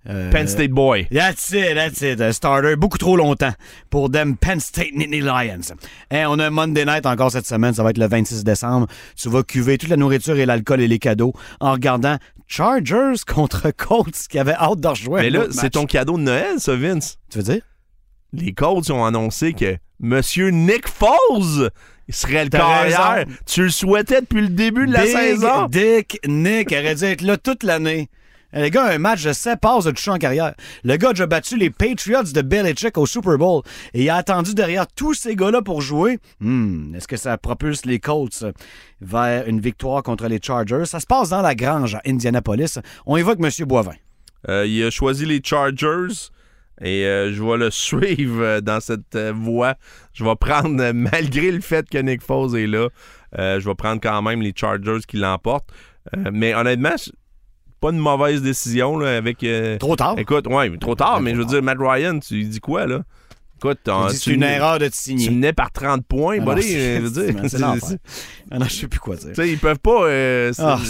Euh, Penn State Boy. That's it, that's it. A starter beaucoup trop longtemps pour them Penn State Nittany Lions. Et on a un Monday night encore cette semaine, ça va être le 26 décembre. Tu vas cuver toute la nourriture et l'alcool et les cadeaux en regardant Chargers contre Colts qui avait hâte de rejoindre. Mais là, c'est ton cadeau de Noël, ça, Vince. Tu veux dire? Les Colts ont annoncé que Monsieur Nick Foles serait le carrière. Tu le souhaitais depuis le début de la Big saison? Dick Nick aurait dû être là toute l'année. Eh, Le gars un match de 7 passes de toucher en carrière. Le gars a battu les Patriots de Belichick au Super Bowl et il a attendu derrière tous ces gars-là pour jouer. Hmm, Est-ce que ça propulse les Colts vers une victoire contre les Chargers? Ça se passe dans la grange à Indianapolis. On évoque M. Boivin. Euh, il a choisi les Chargers et euh, je vais le suivre euh, dans cette euh, voie. Je vais prendre, euh, malgré le fait que Nick Foles est là, euh, je vais prendre quand même les Chargers qui l'emportent. Euh, mais honnêtement, pas une mauvaise décision là, avec. euh, Trop tard. Écoute, ouais, trop tard, mais je veux dire, Matt Ryan, tu dis quoi là? Écoute, tu C'est une erreur de te Tu signer. menais par 30 points, Ah buddy. je veux dire, c'est Ah non, je sais plus quoi dire. tu sais, ils peuvent pas. euh, Ah,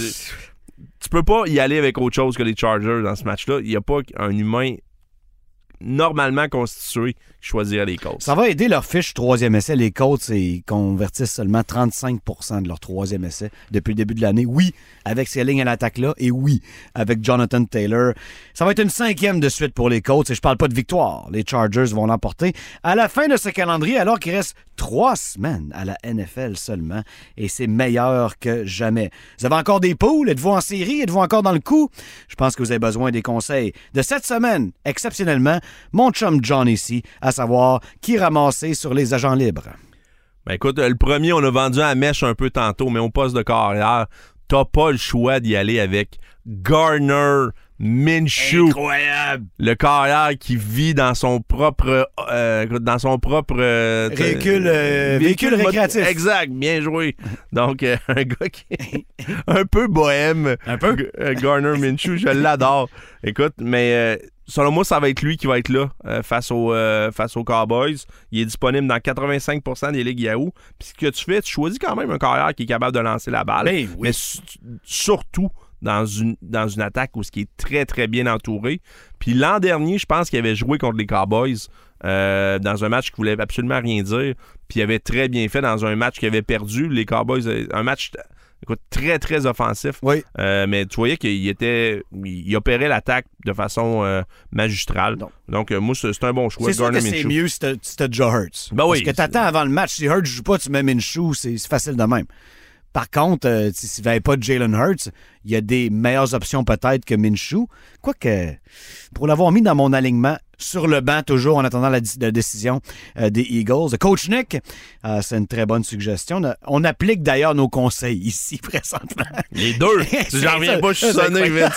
tu peux pas y aller avec autre chose que les Chargers dans ce match-là. Il n'y a pas un humain normalement constitué qui choisirait les Colts. Ça va aider leur fiche troisième essai. Les Colts, convertissent seulement 35% de leur troisième essai depuis le début de l'année. Oui, avec ces lignes à l'attaque-là, et oui, avec Jonathan Taylor. Ça va être une cinquième de suite pour les Colts, et je parle pas de victoire. Les Chargers vont l'emporter à la fin de ce calendrier, alors qu'il reste trois semaines à la NFL seulement, et c'est meilleur que jamais. Vous avez encore des poules? Êtes-vous en série? Êtes-vous encore dans le coup? Je pense que vous avez besoin des conseils de cette semaine, exceptionnellement, mon chum John ici, savoir qui ramasser sur les agents libres. Ben écoute, le premier, on a vendu à mèche un peu tantôt, mais au poste de carrière, t'as pas le choix d'y aller avec Garner Minshew. Incroyable! Le carrière qui vit dans son propre euh, dans son propre euh, Véhicule, euh, véhicule récréatif. Exact, bien joué. Donc euh, un gars qui est un peu bohème. Un peu? Garner Minshew, je l'adore. Écoute, mais euh, selon moi, ça va être lui qui va être là euh, face, aux, euh, face aux Cowboys. Il est disponible dans 85% des ligues Yahoo. Puis ce que tu fais, tu choisis quand même un carrière qui est capable de lancer la balle. Ben oui. Mais su- surtout dans une, dans une attaque où ce qui est très, très bien entouré. Puis l'an dernier, je pense qu'il avait joué contre les Cowboys euh, dans un match qui voulait absolument rien dire. Puis il avait très bien fait dans un match qu'il avait perdu. Les Cowboys, un match écoute, très, très offensif. Oui. Euh, mais tu voyais qu'il était. Il, opérait l'attaque de façon euh, magistrale. Non. Donc, euh, moi, c'est un bon choix. C'est sûr que c'est mieux si t'as Joe Hurts. Ben oui. Parce que t'attends avant le match. Si Hurts joue pas, tu mets Minshew, c'est facile de même. Par contre, si- s'il n'y avait pas de Jalen Hurts, il y a des meilleures options peut-être que Minshew. Quoique, pour l'avoir mis dans mon alignement, sur le banc toujours en attendant la, la décision euh, des Eagles. Coach Nick, euh, c'est une très bonne suggestion. On, applique d'ailleurs nos conseils ici présentement. Les deux. J'en reviens pas, je suis sonné,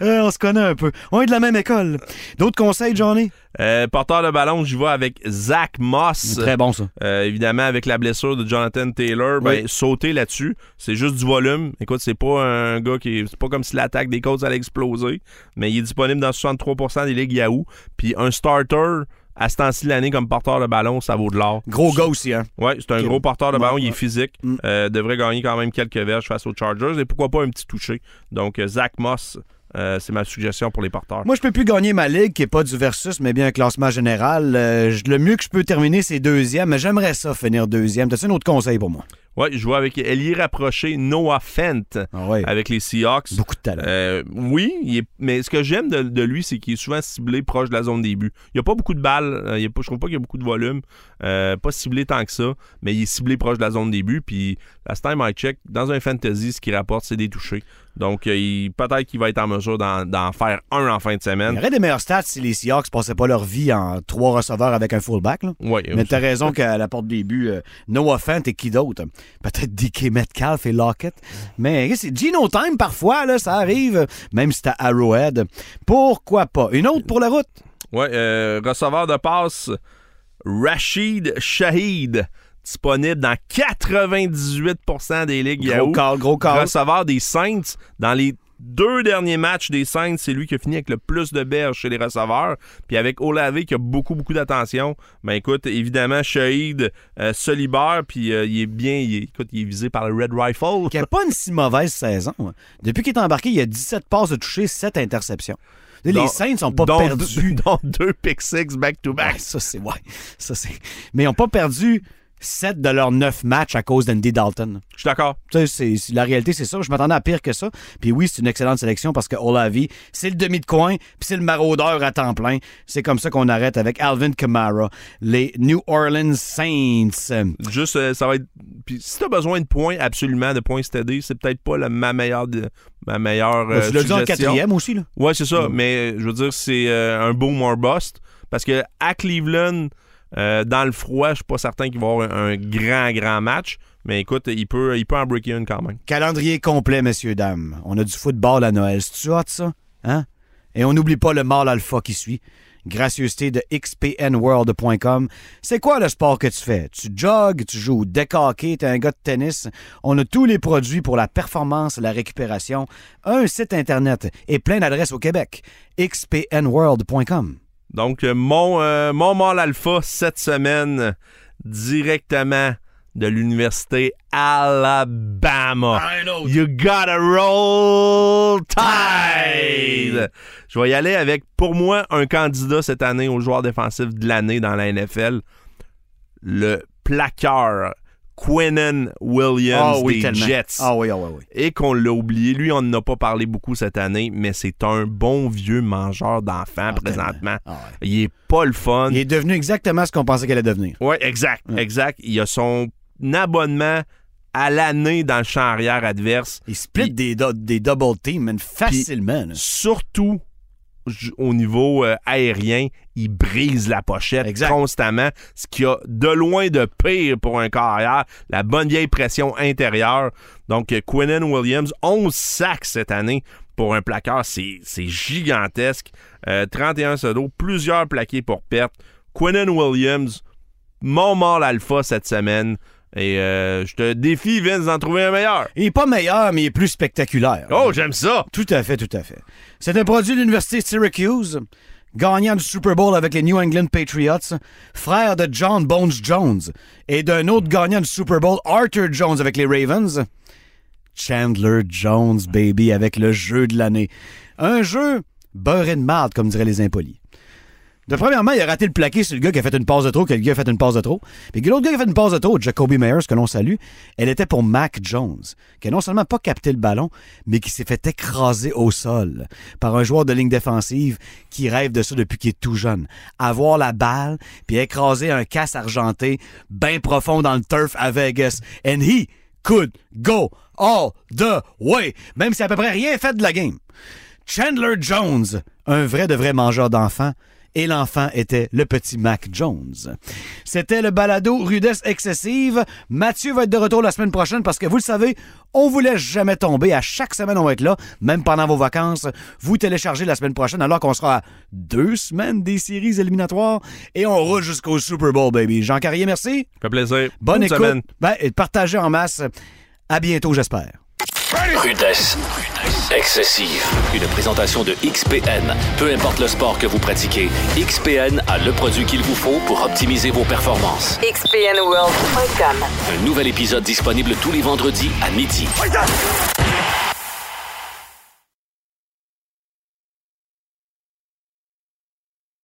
on se connaît un peu. On est de la même école. D'autres conseils, Johnny? Euh, porteur de ballon, j'y vais avec Zach Moss. Très bon, ça. Euh, évidemment, avec la blessure de Jonathan Taylor, ben, Oui. sauter là-dessus, c'est juste du volume. Écoute, c'est pas un gars qui est. C'est pas comme si l'attaque des Colts allait exploser, mais il est disponible dans 63% des ligues Yahoo. Puis un starter à ce temps-ci de l'année comme porteur de ballon, ça vaut de l'or. Gros gars aussi, hein? Ouais, c'est un gros porteur de ballon, il est physique, Mm. euh, devrait gagner quand même quelques verges face aux Chargers et pourquoi pas un petit toucher. Donc, Zach Moss, euh, c'est ma suggestion pour les porteurs. Moi, je peux plus gagner ma ligue, qui est pas du versus, mais bien un classement général. Euh, le mieux que je peux terminer, c'est deuxième, mais j'aimerais ça finir deuxième. T'as-tu un autre conseil pour moi? Ouais, je vois avec Elie rapproché Noah Fent Ah ouais. avec les Seahawks. Beaucoup de talent. Euh, oui, il est- mais ce que j'aime de, de lui, c'est qu'il est souvent ciblé proche de la zone des buts. Il n'y a pas beaucoup de balles, euh, il a pas, je trouve pas qu'il y a beaucoup de volume, euh, pas ciblé tant que ça, mais il est ciblé proche de la zone des buts. Puis, last time I check, dans un fantasy, ce qu'il rapporte, c'est des touchés. Donc, euh, il- peut-être qu'il va être en mesure d'en faire un en fin de Il y semaine. aurait des meilleurs stats si les Seahawks passaient pas leur vie en trois receveurs avec un fullback. Là. Ouais, Mais t'as raison qu'à la porte des buts, Noah Fant et qui d'autre? Peut-être DK Metcalf et Lockett. Mais c'est Gino Time parfois, là, ça arrive, même si t'as Arrowhead. Pourquoi pas? Une autre pour la route? Ouais, euh, receveur de passe, Rachid Shahid, disponible dans 98% des ligues Gros Yahoo. call, gros call. receveur des Saints dans les deux derniers matchs des Saints, c'est lui qui a fini avec le plus de berges chez les receveurs. Puis avec Olave qui a beaucoup, beaucoup d'attention. Ben écoute, évidemment, Shahid euh, se libère, puis euh, il est bien, il est, écoute, il est visé par le Red Rifle. qui n'a pas une si mauvaise saison. hein. Depuis qu'il est embarqué, il y a 17 passes de toucher, 7 interceptions. Les Saints sont pas dont- perdus. dont deux pick six back-to-back. Ouais, ça, c'est. Ouais, ça, c'est. Mais ils n'ont pas perdu 7 de leurs 9 matchs à cause d'Andy Dalton. Je suis d'accord. La réalité, c'est ça. Je m'attendais à pire que ça. Puis oui, c'est une excellente sélection parce que Olavi, c'est le demi de coin, puis c'est le maraudeur à temps plein. C'est comme ça qu'on arrête avec Alvin Kamara, les New Orleans Saints. Juste, euh, ça va être. Puis si t'as besoin de points, absolument, de points steady, c'est peut-être pas la, ma meilleure. de- ma meilleure. euh, tu l'as dit en suggestion. quatrième aussi, là. Ouais, c'est ça. Mm. Mais euh, je veux dire, c'est euh, un boom or bust. Parce que à Cleveland, euh, dans le froid, je suis pas certain qu'il va avoir un, grand, grand match. Mais écoute, il peut, il peut en breaker une quand même. Calendrier complet, messieurs, dames. On a du football à Noël. C'est-tu hot, ça? Hein? Et on n'oublie pas le mâle alpha qui suit. Gracieuseté de xpnworld.com. C'est quoi le sport que tu fais? Tu jogues, tu joues au deck hockey, t'es un gars de tennis. On a tous les produits pour la performance la récupération. Un site Internet et plein d'adresses au Québec. xpnworld.com. Donc, euh, mon, euh, mon mâle alpha cette semaine, directement de l'université Alabama. You gotta roll tide. Je vais y aller avec, pour moi, un candidat cette année au joueur défensif de l'année dans la NFL. Le plaqueur Quinnen Williams Ah oui, des tellement. Jets. Ah oui, ah oui, oui. Et qu'on l'a oublié. Lui, on n'en a pas parlé beaucoup cette année, mais c'est un bon vieux mangeur d'enfants Ah, présentement. Ah ouais. Il est pas le fun. Il est devenu exactement ce qu'on pensait qu'elle allait devenir. Oui, exact, exact. Il a son abonnement à l'année dans le champ arrière adverse. Il split des, do- des double teams, facilement. Surtout au niveau euh, aérien, il brise la pochette Exact. constamment, ce qui a de loin de pire pour un carrière, la bonne vieille pression intérieure. Donc, euh, Quinnen Williams, 11 sacs cette année pour un plaqueur, c'est gigantesque. Euh, 31 sedos, plusieurs plaqués pour perte. Quinnen Williams, mon mort alpha cette semaine. Et euh, je te défie, Vince, d'en trouver un meilleur. Il est pas meilleur, mais il est plus spectaculaire. Oh, j'aime ça! Tout à fait, tout à fait. C'est un produit de l'Université Syracuse, gagnant du Super Bowl avec les New England Patriots, frère de John Bones Jones et d'un autre gagnant du Super Bowl, Arthur Jones avec les Ravens. Chandler Jones, baby, avec le jeu de l'année. Un jeu beurré de marde, comme diraient les impolis. De premièrement, il a raté le plaqué sur le gars qui a fait une passe de trop, que le gars a fait une passe de trop. Puis l'autre gars qui a fait une passe de trop, Jacoby Meyers, que l'on salue, elle était pour Mac Jones, qui a non seulement pas capté le ballon, mais qui s'est fait écraser au sol par un joueur de ligne défensive qui rêve de ça depuis qu'il est tout jeune. Avoir la balle, puis écraser un casse argenté bien profond dans le turf à Vegas. And he could go all the way, même si à peu près rien fait de la game. Chandler Jones, un vrai de vrai mangeur d'enfants, et l'enfant était le petit Mac Jones. C'était le balado Rudesse excessive. Mathieu va être de retour la semaine prochaine parce que vous le savez, on vous laisse jamais tomber. À chaque semaine, on va être là, même pendant vos vacances. Vous téléchargez la semaine prochaine alors qu'on sera à deux semaines des séries éliminatoires et on roule jusqu'au Super Bowl, baby. Jean Carrier, merci. Ça fait plaisir. Bonne écoute. semaine. Ben, et partagez en masse. À bientôt, j'espère. Rudesse. Excessive. Une présentation de XPN. Peu importe le sport que vous pratiquez, XPN a le produit qu'il vous faut pour optimiser vos performances. xpnworld.com. Un nouvel épisode disponible tous les vendredis à midi.